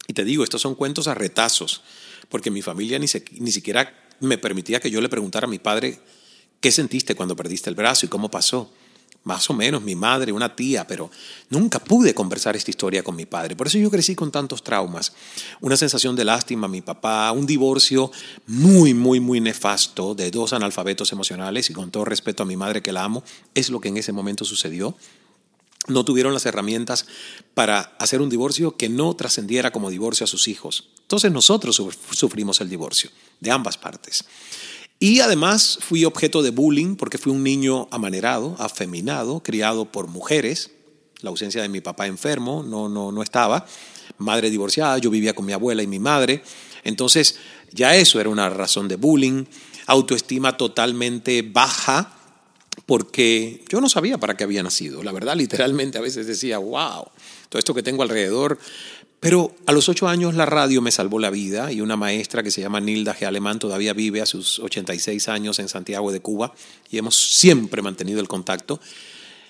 Y te digo, estos son cuentos a retazos, porque mi familia ni, ni siquiera me permitía que yo le preguntara a mi padre, ¿qué sentiste cuando perdiste el brazo y cómo pasó? Más o menos mi madre, una tía, pero nunca pude conversar esta historia con mi padre. Por eso yo crecí con tantos traumas. Una sensación de lástima a mi papá, un divorcio muy, muy, muy nefasto de dos analfabetos emocionales y con todo respeto a mi madre que la amo, es lo que en ese momento sucedió. No tuvieron las herramientas para hacer un divorcio que no trascendiera como divorcio a sus hijos. Entonces nosotros sufrimos el divorcio de ambas partes. Y además fui objeto de bullying porque fui un niño amanerado, afeminado, criado por mujeres. La ausencia de mi papá enfermo no, no, no estaba. Madre divorciada, yo vivía con mi abuela y mi madre. Entonces ya eso era una razón de bullying. Autoestima totalmente baja porque yo no sabía para qué había nacido. La verdad, literalmente a veces decía, wow, todo esto que tengo alrededor pero a los ocho años la radio me salvó la vida y una maestra que se llama Nilda G. Alemán todavía vive a sus 86 años en Santiago de Cuba y hemos siempre mantenido el contacto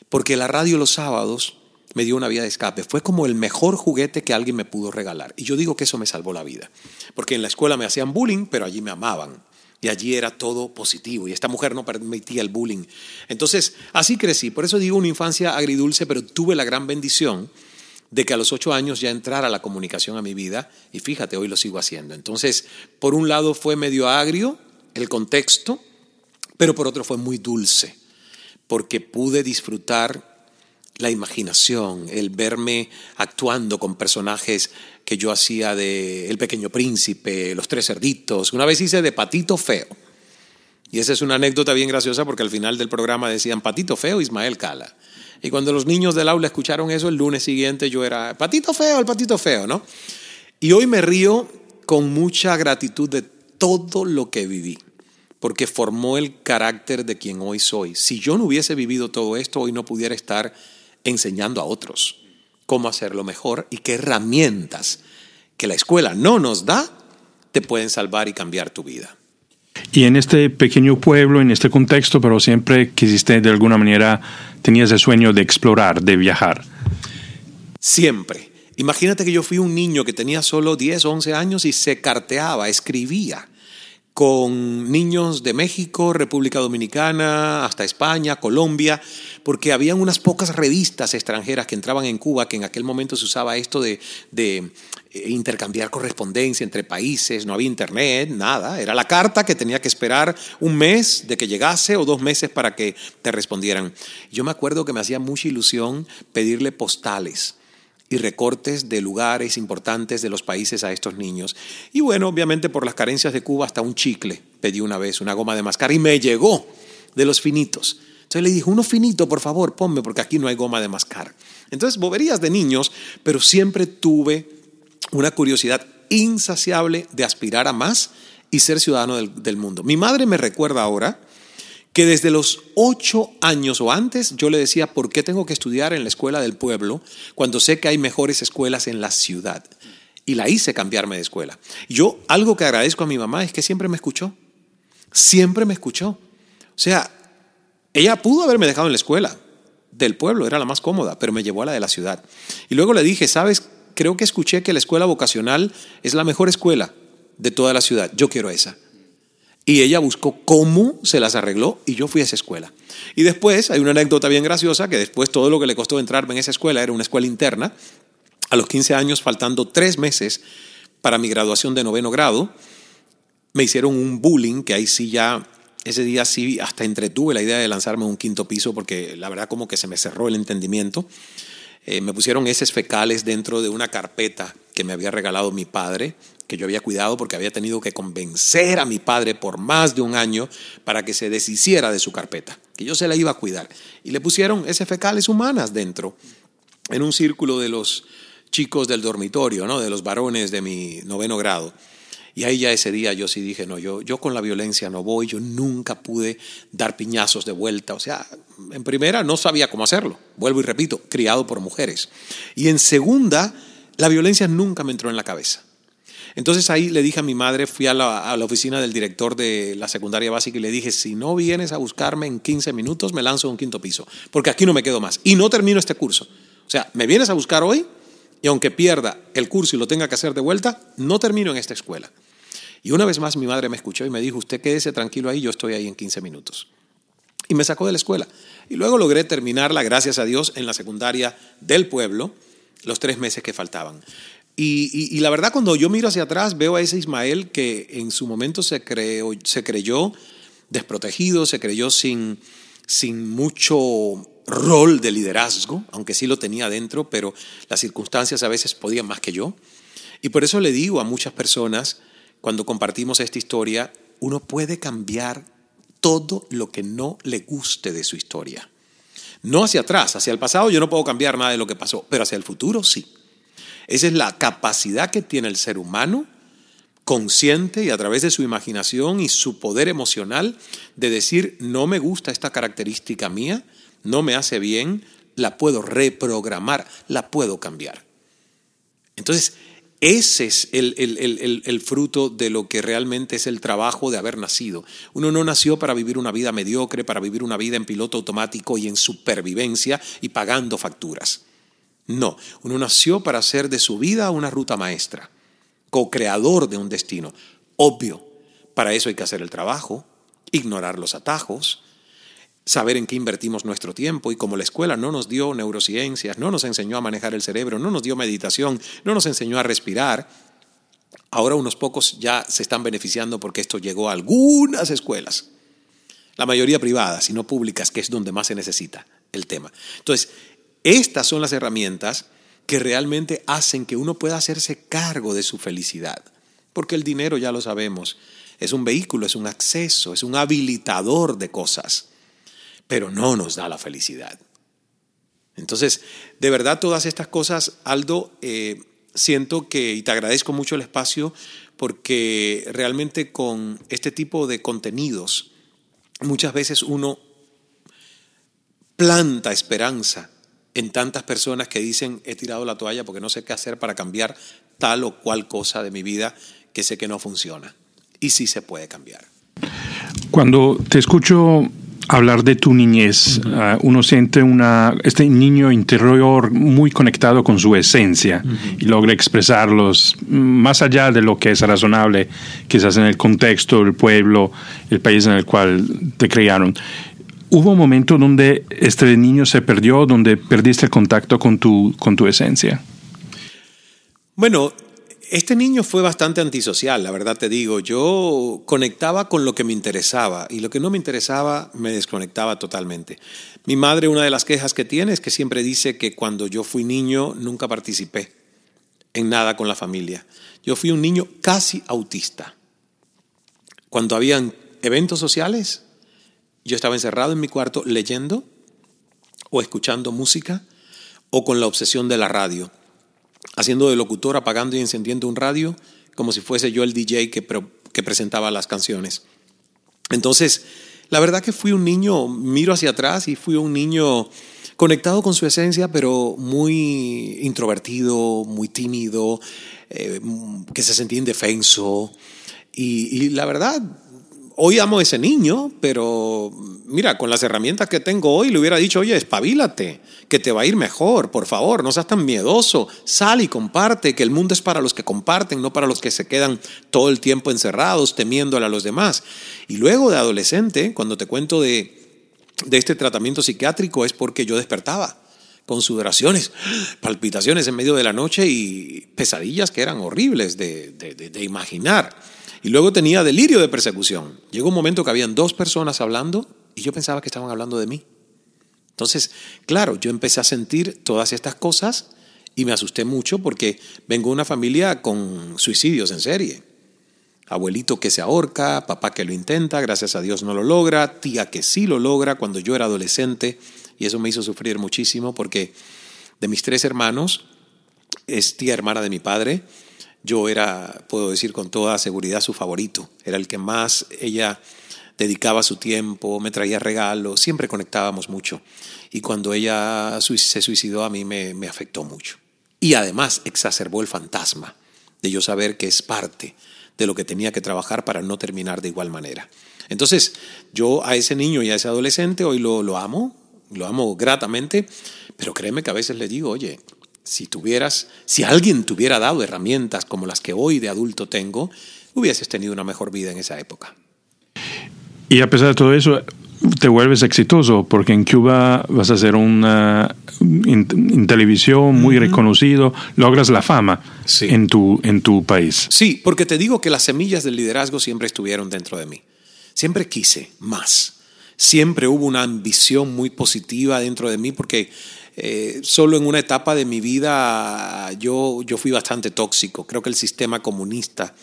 porque la radio los sábados me dio una vía de escape. Fue como el mejor juguete que alguien me pudo regalar. Y yo digo que eso me salvó la vida. Porque en la escuela me hacían bullying, pero allí me amaban. Y allí era todo positivo. Y esta mujer no permitía el bullying. Entonces, así crecí. Por eso digo una infancia agridulce, pero tuve la gran bendición de que a los ocho años ya entrara la comunicación a mi vida y fíjate, hoy lo sigo haciendo. Entonces, por un lado fue medio agrio el contexto, pero por otro fue muy dulce, porque pude disfrutar la imaginación, el verme actuando con personajes que yo hacía de El Pequeño Príncipe, Los Tres Cerditos. Una vez hice de Patito Feo. Y esa es una anécdota bien graciosa porque al final del programa decían Patito Feo, Ismael Cala. Y cuando los niños del aula escucharon eso, el lunes siguiente yo era, patito feo, el patito feo, ¿no? Y hoy me río con mucha gratitud de todo lo que viví, porque formó el carácter de quien hoy soy. Si yo no hubiese vivido todo esto, hoy no pudiera estar enseñando a otros cómo hacerlo mejor y qué herramientas que la escuela no nos da te pueden salvar y cambiar tu vida. Y en este pequeño pueblo, en este contexto, pero siempre quisiste de alguna manera, tenías el sueño de explorar, de viajar. Siempre. Imagínate que yo fui un niño que tenía solo 10, 11 años y se carteaba, escribía con niños de México, República Dominicana, hasta España, Colombia, porque habían unas pocas revistas extranjeras que entraban en Cuba, que en aquel momento se usaba esto de, de eh, intercambiar correspondencia entre países, no había internet, nada, era la carta que tenía que esperar un mes de que llegase o dos meses para que te respondieran. Yo me acuerdo que me hacía mucha ilusión pedirle postales y recortes de lugares importantes de los países a estos niños. Y bueno, obviamente por las carencias de Cuba hasta un chicle pedí una vez, una goma de mascar y me llegó de los finitos. Entonces le dije, uno finito, por favor, ponme, porque aquí no hay goma de mascar. Entonces, boberías de niños, pero siempre tuve una curiosidad insaciable de aspirar a más y ser ciudadano del, del mundo. Mi madre me recuerda ahora que desde los ocho años o antes yo le decía, ¿por qué tengo que estudiar en la escuela del pueblo cuando sé que hay mejores escuelas en la ciudad? Y la hice cambiarme de escuela. Yo algo que agradezco a mi mamá es que siempre me escuchó. Siempre me escuchó. O sea, ella pudo haberme dejado en la escuela del pueblo, era la más cómoda, pero me llevó a la de la ciudad. Y luego le dije, ¿sabes? Creo que escuché que la escuela vocacional es la mejor escuela de toda la ciudad. Yo quiero esa. Y ella buscó cómo se las arregló y yo fui a esa escuela. Y después hay una anécdota bien graciosa que después todo lo que le costó entrarme en esa escuela era una escuela interna. A los 15 años, faltando tres meses para mi graduación de noveno grado, me hicieron un bullying que ahí sí ya, ese día sí hasta entretuve la idea de lanzarme a un quinto piso porque la verdad como que se me cerró el entendimiento. Eh, me pusieron heces fecales dentro de una carpeta que me había regalado mi padre que yo había cuidado porque había tenido que convencer a mi padre por más de un año para que se deshiciera de su carpeta, que yo se la iba a cuidar. Y le pusieron ese fecales humanas dentro, en un círculo de los chicos del dormitorio, ¿no? de los varones de mi noveno grado. Y ahí ya ese día yo sí dije, no, yo, yo con la violencia no voy, yo nunca pude dar piñazos de vuelta. O sea, en primera no sabía cómo hacerlo, vuelvo y repito, criado por mujeres. Y en segunda, la violencia nunca me entró en la cabeza. Entonces ahí le dije a mi madre, fui a la, oficina del director de la secundaria básica y le dije, si no vienes a buscarme en 15 minutos, me lanzo a un quinto piso, porque aquí no me quedo más. Y no termino este curso. O sea, me vienes a buscar hoy y aunque pierda el curso y lo tenga que hacer de vuelta, no termino en esta escuela. Y una vez más mi madre me escuchó y me dijo, usted quédese tranquilo ahí, yo estoy ahí en 15 minutos. Y me sacó de la escuela. Y luego logré terminarla, gracias a Dios, en la secundaria del pueblo, los tres meses que faltaban. Y, la verdad, cuando yo miro hacia atrás, veo a ese Ismael que en su momento se, creó, se creyó desprotegido, se creyó sin, sin mucho rol de liderazgo, aunque sí lo tenía dentro, pero las circunstancias a veces podían más que yo. Y por eso le digo a muchas personas, cuando compartimos esta historia, uno puede cambiar todo lo que no le guste de su historia. No hacia atrás, hacia el pasado yo no puedo cambiar nada de lo que pasó, pero hacia el futuro sí. Esa es la capacidad que tiene el ser humano consciente y a través de su imaginación y su poder emocional de decir, no me gusta esta característica mía, no me hace bien, la puedo reprogramar, la puedo cambiar. Entonces, ese es el, el, fruto de lo que realmente es el trabajo de haber nacido. Uno no nació para vivir una vida mediocre, para vivir una vida en piloto automático y en supervivencia y pagando facturas. No, uno nació para hacer de su vida una ruta maestra, co-creador de un destino. Obvio, para eso hay que hacer el trabajo, ignorar los atajos, saber en qué invertimos nuestro tiempo y como la escuela no nos dio neurociencias, no nos enseñó a manejar el cerebro, no nos dio meditación, no nos enseñó a respirar, ahora unos pocos ya se están beneficiando porque esto llegó a algunas escuelas, la mayoría privadas y no públicas, que es donde más se necesita el tema. Entonces, estas son las herramientas que realmente hacen que uno pueda hacerse cargo de su felicidad. Porque el dinero, ya lo sabemos, es un vehículo, es un acceso, es un habilitador de cosas, pero no nos da la felicidad. Entonces, de verdad, todas estas cosas, Aldo, eh, siento que, y te agradezco mucho el espacio, porque realmente con este tipo de contenidos, muchas veces uno planta esperanza en tantas personas que dicen he tirado la toalla porque no sé qué hacer para cambiar tal o cual cosa de mi vida que sé que no funciona. Y sí se puede cambiar. Cuando te escucho hablar de tu niñez, ah, uno siente una, este niño interior muy conectado con su esencia y logra expresarlos más allá de lo que es razonable, quizás en el contexto, el pueblo, el país en el cual te criaron. ¿Hubo un momento donde este niño se perdió, donde perdiste el contacto con tu, con tu esencia? Bueno, este niño fue bastante antisocial, la verdad te digo. Yo conectaba con lo que me interesaba y lo que no me interesaba me desconectaba totalmente. Mi madre, una de las quejas que tiene es que siempre dice que cuando yo fui niño nunca participé en nada con la familia. Yo fui un niño casi autista. Cuando habían eventos sociales, yo estaba encerrado en mi cuarto leyendo o escuchando música o con la obsesión de la radio, haciendo de locutor, apagando y encendiendo un radio como si fuese yo el DJ que, que presentaba las canciones. Entonces, la verdad que fui un niño, miro hacia atrás y fui un niño conectado con su esencia, pero muy introvertido, muy tímido, eh, que se sentía indefenso. Y, y la verdad, hoy amo a ese niño, pero mira, con las herramientas que tengo hoy le hubiera dicho, oye, espabilate, que te va a ir mejor, por favor, no seas tan miedoso, sal y comparte, que el mundo es para los que comparten, no para los que se quedan todo el tiempo encerrados, temiéndole a los demás. Y luego de adolescente, cuando te cuento de, de este tratamiento psiquiátrico, es porque yo despertaba con sudoraciones, palpitaciones en medio de la noche y pesadillas que eran horribles de, de, de imaginar. Y luego tenía delirio de persecución. Llegó un momento que habían dos personas hablando y yo pensaba que estaban hablando de mí. Entonces, claro, yo empecé a sentir todas estas cosas y me asusté mucho porque vengo de una familia con suicidios en serie. Abuelito que se ahorca, papá que lo intenta, gracias a Dios no lo logra, tía que sí lo logra cuando yo era adolescente y eso me hizo sufrir muchísimo porque de mis tres hermanos es tía hermana de mi padre yo era, puedo decir con toda seguridad, su favorito. Era el que más ella dedicaba su tiempo, me traía regalos, siempre conectábamos mucho. Y cuando ella se suicidó a mí me, afectó mucho. Y además exacerbó el fantasma de yo saber que es parte de lo que tenía que trabajar para no terminar de igual manera. Entonces, yo a ese niño y a ese adolescente hoy lo, lo amo, lo amo gratamente, pero créeme que a veces le digo, oye, si tuvieras, si alguien te hubiera dado herramientas como las que hoy de adulto tengo, hubieses tenido una mejor vida en esa época. Y a pesar de todo eso, te vuelves exitoso porque en Cuba vas a ser una en, televisión muy reconocido, logras la fama en, tu, en tu país. Sí, porque te digo que las semillas del liderazgo siempre estuvieron dentro de mí. Siempre quise más. Siempre hubo una ambición muy positiva dentro de mí porque eh, solo en una etapa de mi vida yo, yo fui bastante tóxico. Creo que el sistema comunista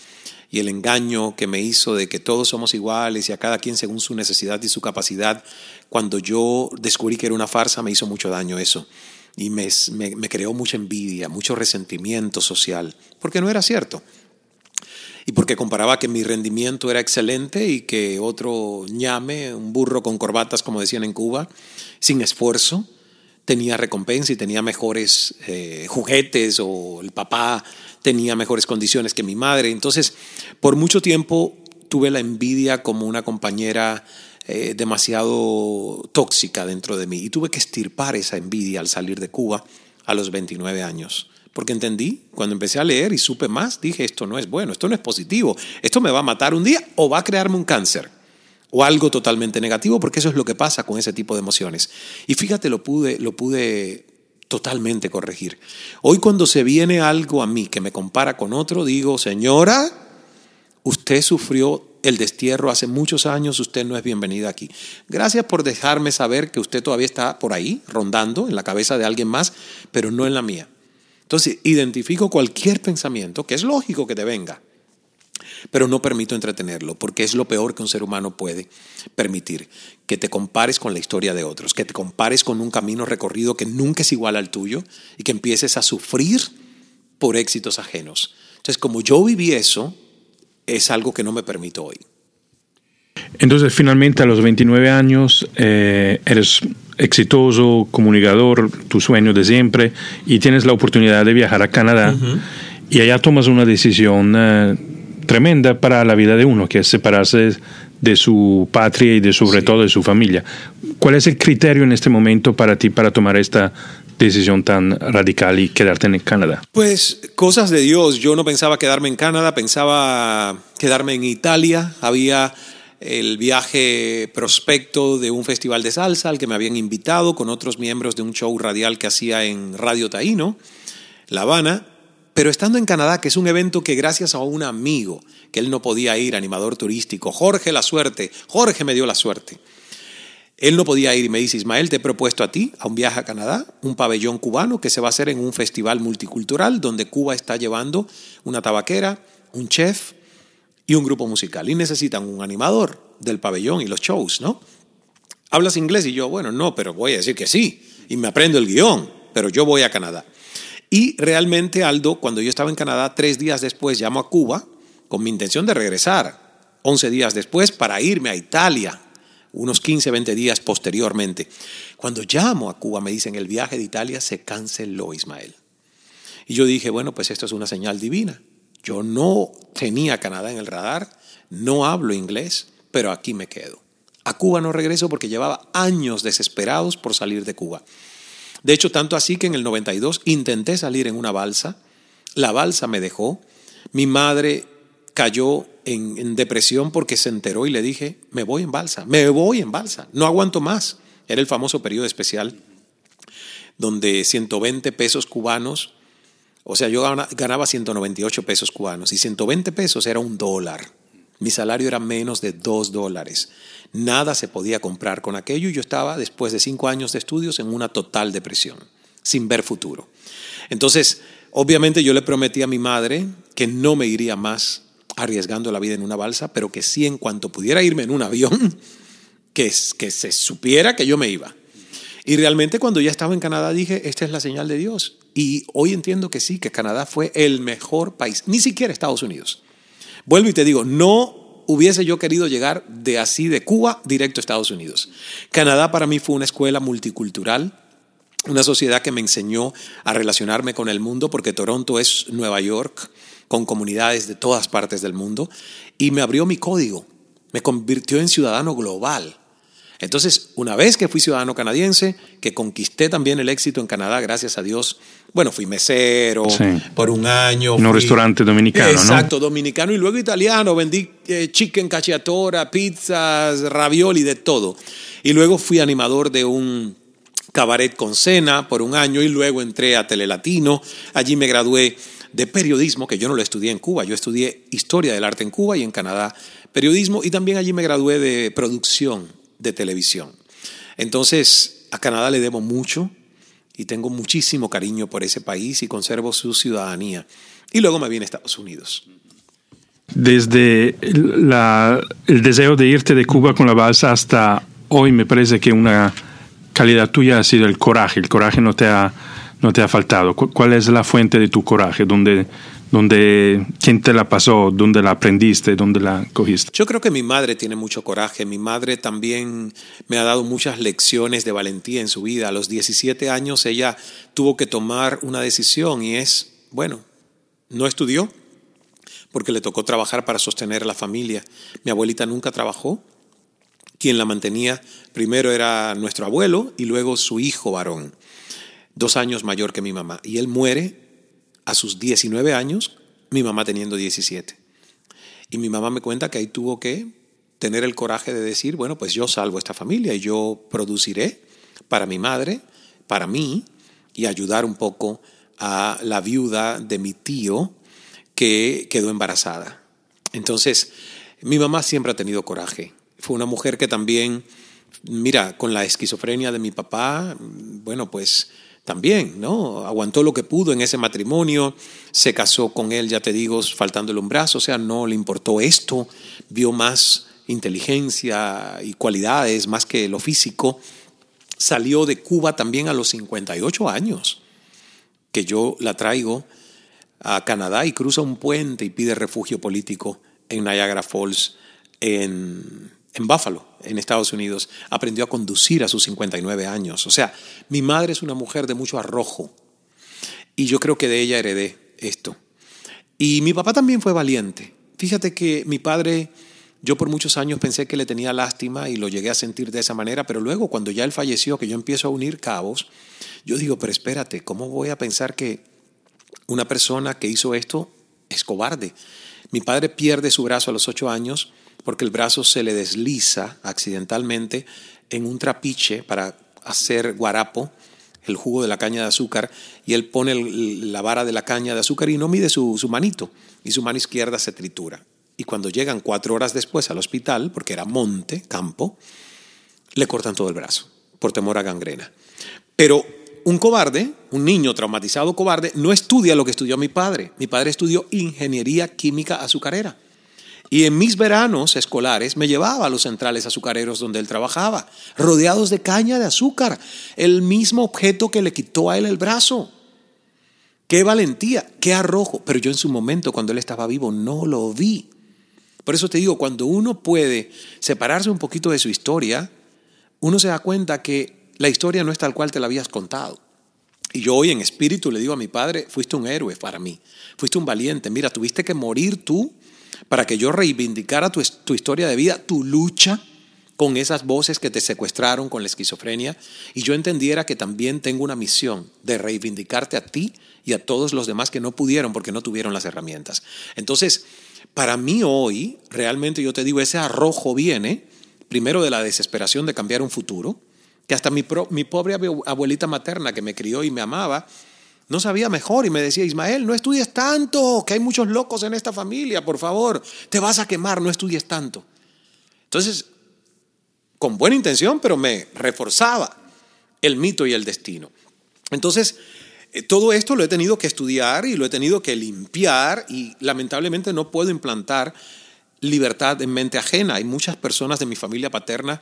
y el engaño que me hizo de que todos somos iguales y a cada quien según su necesidad y su capacidad, cuando yo descubrí que era una farsa, me hizo mucho daño eso. Y me, me, creó mucha envidia, mucho resentimiento social, porque no era cierto. Y porque comparaba que mi rendimiento era excelente y que otro ñame, un burro con corbatas, como decían en Cuba, sin esfuerzo, tenía recompensa y tenía mejores eh, juguetes o el papá tenía mejores condiciones que mi madre. Entonces, por mucho tiempo tuve la envidia como una compañera eh, demasiado tóxica dentro de mí y tuve que estirpar esa envidia al salir de Cuba a los 29 años. Porque entendí, cuando empecé a leer y supe más, dije, esto no es bueno, esto no es positivo, esto me va a matar un día o va a crearme un cáncer o algo totalmente negativo, porque eso es lo que pasa con ese tipo de emociones. Y fíjate, lo pude, lo pude totalmente corregir. Hoy cuando se viene algo a mí que me compara con otro, digo, señora, usted sufrió el destierro hace muchos años, usted no es bienvenida aquí. Gracias por dejarme saber que usted todavía está por ahí, rondando en la cabeza de alguien más, pero no en la mía. Entonces, identifico cualquier pensamiento, que es lógico que te venga, pero no permito entretenerlo, porque es lo peor que un ser humano puede permitir, que te compares con la historia de otros, que te compares con un camino recorrido que nunca es igual al tuyo y que empieces a sufrir por éxitos ajenos. Entonces, como yo viví eso, es algo que no me permito hoy. Entonces, finalmente, a los 29 años, eh, eres exitoso, comunicador, tu sueño de siempre, y tienes la oportunidad de viajar a Canadá, y allá tomas una decisión eh, tremenda para la vida de uno, que es separarse de su patria y de sobre todo de su familia. ¿Cuál es el criterio en este momento para ti para tomar esta decisión tan radical y quedarte en Canadá? Pues cosas de Dios. Yo no pensaba quedarme en Canadá, pensaba quedarme en Italia. Había el viaje prospecto de un festival de salsa al que me habían invitado con otros miembros de un show radial que hacía en Radio Taíno, La Habana. Pero estando en Canadá, que es un evento que gracias a un amigo, que él no podía ir, animador turístico, Jorge la suerte, Jorge me dio la suerte. Él no podía ir y me dice, Ismael, te he propuesto a ti, a un viaje a Canadá, un pabellón cubano que se va a hacer en un festival multicultural donde Cuba está llevando una tabaquera, un chef y un grupo musical. Y necesitan un animador del pabellón y los shows, ¿no? ¿Hablas inglés? Y yo, bueno, no, pero voy a decir que sí. Y me aprendo el guion, pero yo voy a Canadá. Y realmente, Aldo, cuando yo estaba en Canadá, tres días después llamo a Cuba con mi intención de regresar, 11 días después, para irme a Italia, unos 15, 20 días posteriormente. Cuando llamo a Cuba, me dicen, el viaje de Italia se canceló, Ismael. Y yo dije, bueno, pues esto es una señal divina. Yo no tenía Canadá en el radar, no hablo inglés, pero aquí me quedo. A Cuba no regreso porque llevaba años desesperados por salir de Cuba. De hecho, tanto así que en el 92 intenté salir en una balsa, la balsa me dejó, mi madre cayó en, depresión porque se enteró y le dije, me voy en balsa, me voy en balsa, no aguanto más. Era el famoso periodo especial donde 120 pesos cubanos, o sea, yo ganaba 198 pesos cubanos y 120 pesos era un dólar. Mi salario era menos de dos dólares. Nada se podía comprar con aquello y yo estaba, después de cinco años de estudios, en una total depresión, sin ver futuro. Entonces, obviamente yo le prometí a mi madre que no me iría más arriesgando la vida en una balsa, pero que sí en cuanto pudiera irme en un avión, que, que se supiera que yo me iba. Y realmente cuando ya estaba en Canadá dije, esta es la señal de Dios. Y hoy entiendo que sí, que Canadá fue el mejor país, ni siquiera Estados Unidos. Vuelvo y te digo, no hubiese yo querido llegar de así de Cuba directo a Estados Unidos. Canadá para mí fue una escuela multicultural, una sociedad que me enseñó a relacionarme con el mundo porque Toronto es Nueva York con comunidades de todas partes del mundo y me abrió mi código, me convirtió en ciudadano global. Entonces, una vez que fui ciudadano canadiense, que conquisté también el éxito en Canadá, gracias a Dios, bueno, fui mesero por un año. En un restaurante dominicano, Exacto, dominicano y luego italiano. Vendí eh, chicken cacciatora, pizzas, ravioli, de todo. Y luego fui animador de un cabaret con cena por un año y luego entré a Telelatino. Allí me gradué de periodismo, que yo no lo estudié en Cuba, yo estudié historia del arte en Cuba y en Canadá periodismo y también allí me gradué de producción de televisión. Entonces, a Canadá le debo mucho y tengo muchísimo cariño por ese país y conservo su ciudadanía. Y luego me vine a Estados Unidos. Desde el deseo de irte de Cuba con la balsa hasta hoy, me parece que una calidad tuya ha sido el coraje. El coraje no te ha, no te ha faltado. ¿Cuál es la fuente de tu coraje? ¿Dónde, donde quién te la pasó, dónde la aprendiste, dónde la cogiste. Yo creo que mi madre tiene mucho coraje. Mi madre también me ha dado muchas lecciones de valentía en su vida. A los 17 años ella tuvo que tomar una decisión y es, bueno, no estudió porque le tocó trabajar para sostener la familia. Mi abuelita nunca trabajó. Quien la mantenía primero era nuestro abuelo y luego su hijo varón, dos años mayor que mi mamá. Y él muere a sus 19 años, mi mamá teniendo 17. Y mi mamá me cuenta que ahí tuvo que tener el coraje de decir, bueno, pues yo salvo esta familia y yo produciré para mi madre, para mí, y ayudar un poco a la viuda de mi tío que quedó embarazada. Entonces, mi mamá siempre ha tenido coraje. Fue una mujer que también, mira, con la esquizofrenia de mi papá, bueno, pues también, ¿no? Aguantó lo que pudo en ese matrimonio, se casó con él, ya te digo, faltándole un brazo, o sea, no le importó esto, vio más inteligencia y cualidades más que lo físico. Salió de Cuba también a los 58 años, que yo la traigo a Canadá y cruza un puente y pide refugio político en Niagara Falls, en, en Buffalo en Estados Unidos, aprendió a conducir a sus 59 años. O sea, mi madre es una mujer de mucho arrojo y yo creo que de ella heredé esto. Y mi papá también fue valiente. Fíjate que mi padre, yo por muchos años pensé que le tenía lástima y lo llegué a sentir de esa manera, pero luego cuando ya él falleció, que yo empiezo a unir cabos, yo digo, pero espérate, ¿cómo voy a pensar que una persona que hizo esto es cobarde? Mi padre pierde su brazo a los ocho años porque el brazo se le desliza accidentalmente en un trapiche para hacer guarapo, el jugo de la caña de azúcar, y él pone la vara de la caña de azúcar y no mide su, manito, y su mano izquierda se tritura. Y cuando llegan cuatro horas después al hospital, porque era monte, campo, le cortan todo el brazo por temor a gangrena. Pero un cobarde, un niño traumatizado cobarde, no estudia lo que estudió mi padre. Mi padre estudió ingeniería química azucarera. Y en mis veranos escolares me llevaba a los centrales azucareros donde él trabajaba, rodeados de caña de azúcar, el mismo objeto que le quitó a él el brazo. Qué valentía, qué arrojo. Pero yo en su momento, cuando él estaba vivo, no lo vi. Por eso te digo, cuando uno puede separarse un poquito de su historia, uno se da cuenta que la historia no es tal cual te la habías contado. Y yo hoy en espíritu le digo a mi padre, fuiste un héroe para mí, fuiste un valiente, mira, tuviste que morir tú para que yo reivindicara tu, historia de vida, tu lucha con esas voces que te secuestraron con la esquizofrenia y yo entendiera que también tengo una misión de reivindicarte a ti y a todos los demás que no pudieron porque no tuvieron las herramientas. Entonces, para mí hoy, realmente yo te digo, ese arrojo viene primero de la desesperación de cambiar un futuro, que hasta mi pobre abuelita materna que me crió y me amaba, no sabía mejor y me decía, Ismael, no estudies tanto, que hay muchos locos en esta familia, por favor, te vas a quemar, no estudies tanto. Entonces, con buena intención, pero me reforzaba el mito y el destino. Entonces, eh, todo esto lo he tenido que estudiar y lo he tenido que limpiar y lamentablemente no puedo implantar libertad en mente ajena. Hay muchas personas de mi familia paterna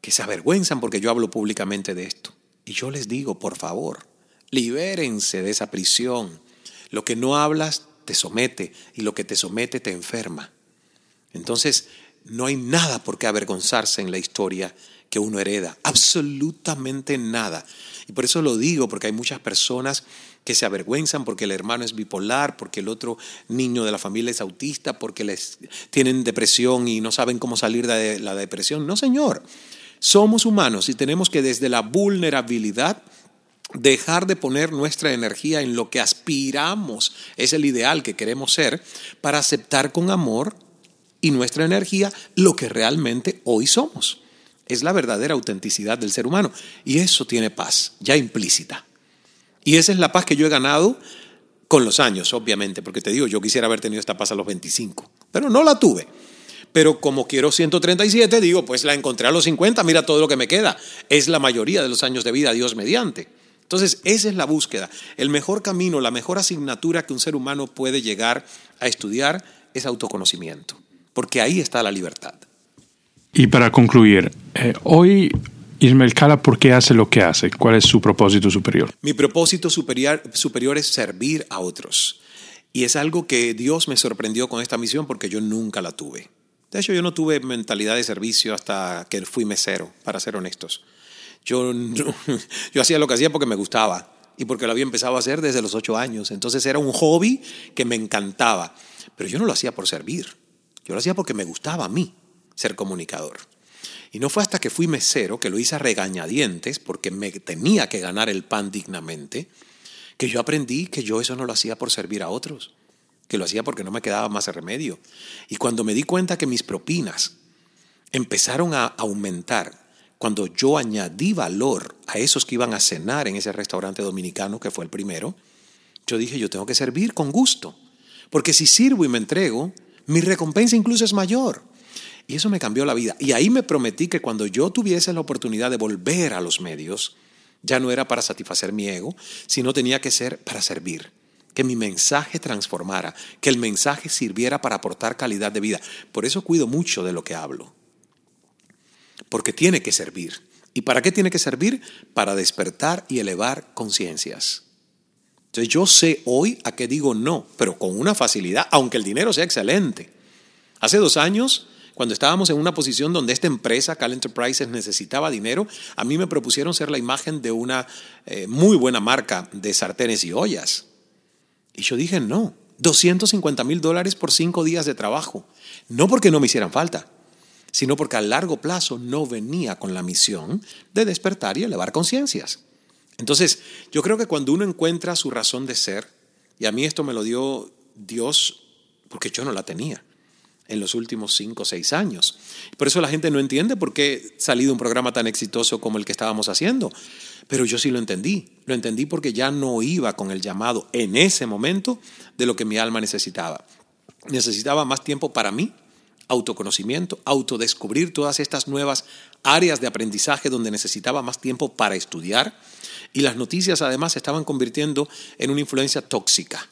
que se avergüenzan porque yo hablo públicamente de esto. Y yo les digo, por favor, Libérense de esa prisión. Lo que no hablas te somete y lo que te somete te enferma. Entonces, no hay nada por qué avergonzarse en la historia que uno hereda, absolutamente nada. Y por eso lo digo, porque hay muchas personas que se avergüenzan porque el hermano es bipolar, porque el otro niño de la familia es autista, porque les tienen depresión y no saben cómo salir de la depresión. No, señor. Somos humanos y tenemos que desde la vulnerabilidad dejar de poner nuestra energía en lo que aspiramos, es el ideal que queremos ser, para aceptar con amor y nuestra energía lo que realmente hoy somos. Es la verdadera autenticidad del ser humano y eso tiene paz, ya implícita. Y esa es la paz que yo he ganado con los años, obviamente, porque te digo, yo quisiera haber tenido esta paz a los 25, pero no la tuve. Pero como quiero 137, digo, pues la encontré a los 50, mira todo lo que me queda. Es la mayoría de los años de vida, Dios mediante. Entonces, esa es la búsqueda. El mejor camino, la mejor asignatura que un ser humano puede llegar a estudiar es autoconocimiento, porque ahí está la libertad. Y para concluir, eh, hoy Ismael Cala, ¿por qué hace lo que hace? ¿Cuál es su propósito superior? Mi propósito superior, superior es servir a otros. Y es algo que Dios me sorprendió con esta misión porque yo nunca la tuve. De hecho, yo no tuve mentalidad de servicio hasta que fui mesero, para ser honestos. Yo, yo hacía lo que hacía porque me gustaba y porque lo había empezado a hacer desde los ocho años. Entonces era un hobby que me encantaba. Pero yo no lo hacía por servir. Yo lo hacía porque me gustaba a mí ser comunicador. Y no fue hasta que fui mesero, que lo hice a regañadientes, porque me tenía que ganar el pan dignamente, que yo aprendí que yo eso no lo hacía por servir a otros que lo hacía porque no me quedaba más remedio. Y cuando me di cuenta que mis propinas empezaron a aumentar, cuando yo añadí valor a esos que iban a cenar en ese restaurante dominicano, que fue el primero, yo dije, yo tengo que servir con gusto, porque si sirvo y me entrego, mi recompensa incluso es mayor. Y eso me cambió la vida. Y ahí me prometí que cuando yo tuviese la oportunidad de volver a los medios, ya no era para satisfacer mi ego, sino tenía que ser para servir que mi mensaje transformara, que el mensaje sirviera para aportar calidad de vida. Por eso cuido mucho de lo que hablo, porque tiene que servir. ¿Y para qué tiene que servir? Para despertar y elevar conciencias. Entonces yo sé hoy a qué digo no, pero con una facilidad, aunque el dinero sea excelente. Hace dos años, cuando estábamos en una posición donde esta empresa, Cal Enterprises, necesitaba dinero, a mí me propusieron ser la imagen de una eh, muy buena marca de sartenes y ollas. Y yo dije, no, 250 mil dólares por cinco días de trabajo. No porque no me hicieran falta, sino porque a largo plazo no venía con la misión de despertar y elevar conciencias. Entonces, yo creo que cuando uno encuentra su razón de ser, y a mí esto me lo dio Dios porque yo no la tenía en los últimos cinco o seis años. Por eso la gente no entiende por qué ha salido un programa tan exitoso como el que estábamos haciendo. Pero yo sí lo entendí. Lo entendí porque ya no iba con el llamado en ese momento de lo que mi alma necesitaba. Necesitaba más tiempo para mí, autoconocimiento, autodescubrir todas estas nuevas áreas de aprendizaje donde necesitaba más tiempo para estudiar. Y las noticias además estaban convirtiendo en una influencia tóxica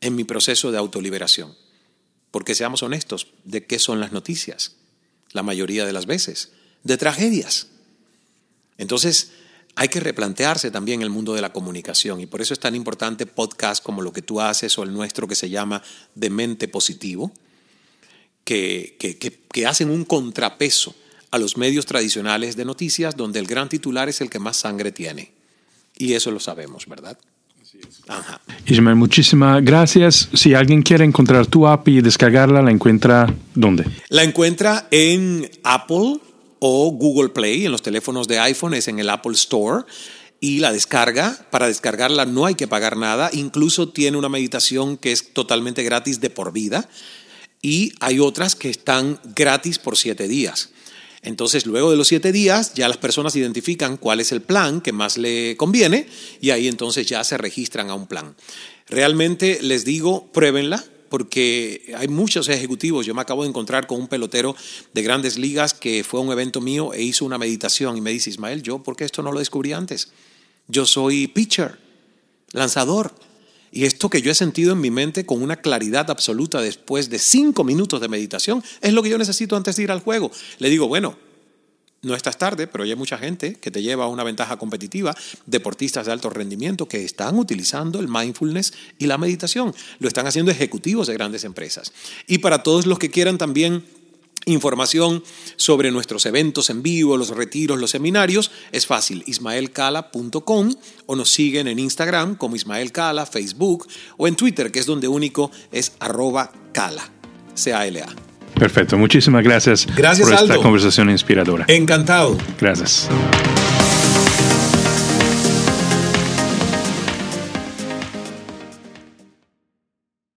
en mi proceso de autoliberación. Porque seamos honestos, ¿de qué son las noticias? La mayoría de las veces, de tragedias. Entonces, hay que replantearse también el mundo de la comunicación y por eso es tan importante podcast como lo que tú haces o el nuestro que se llama Demente Positivo, que, que, hacen un contrapeso a los medios tradicionales de noticias donde el gran titular es el que más sangre tiene. Y eso lo sabemos, ¿verdad? Ajá. Ismael, muchísimas gracias. Si alguien quiere encontrar tu app y descargarla, ¿la encuentra dónde? La encuentra en Apple o Google Play en los teléfonos de iPhone, es en el Apple Store. Y la descarga, para descargarla no hay que pagar nada, incluso tiene una meditación que es totalmente gratis de por vida y hay otras que están gratis por siete días. Entonces, luego de los siete días, ya las personas identifican cuál es el plan que más le conviene y ahí entonces ya se registran a un plan. Realmente les digo, pruébenla, porque hay muchos ejecutivos. Yo me acabo de encontrar con un pelotero de grandes ligas que fue a un evento mío e hizo una meditación y me dice, Ismael, yo, ¿por qué esto no lo descubrí antes? Yo soy pitcher, lanzador. Y esto que yo he sentido en mi mente con una claridad absoluta después de cinco minutos de meditación es lo que yo necesito antes de ir al juego. Le digo, bueno, no estás tarde, pero hay mucha gente que te lleva a una ventaja competitiva, deportistas de alto rendimiento que están utilizando el mindfulness y la meditación. Lo están haciendo ejecutivos de grandes empresas. Y para todos los que quieran también Información sobre nuestros eventos en vivo, los retiros, los seminarios, es fácil, ismaelcala.com o nos siguen en Instagram como Ismael Cala, Facebook o en Twitter, que es donde único es arroba cala, C-A-L-A. Perfecto, muchísimas gracias, gracias por Aldo. esta conversación inspiradora. Encantado. Gracias.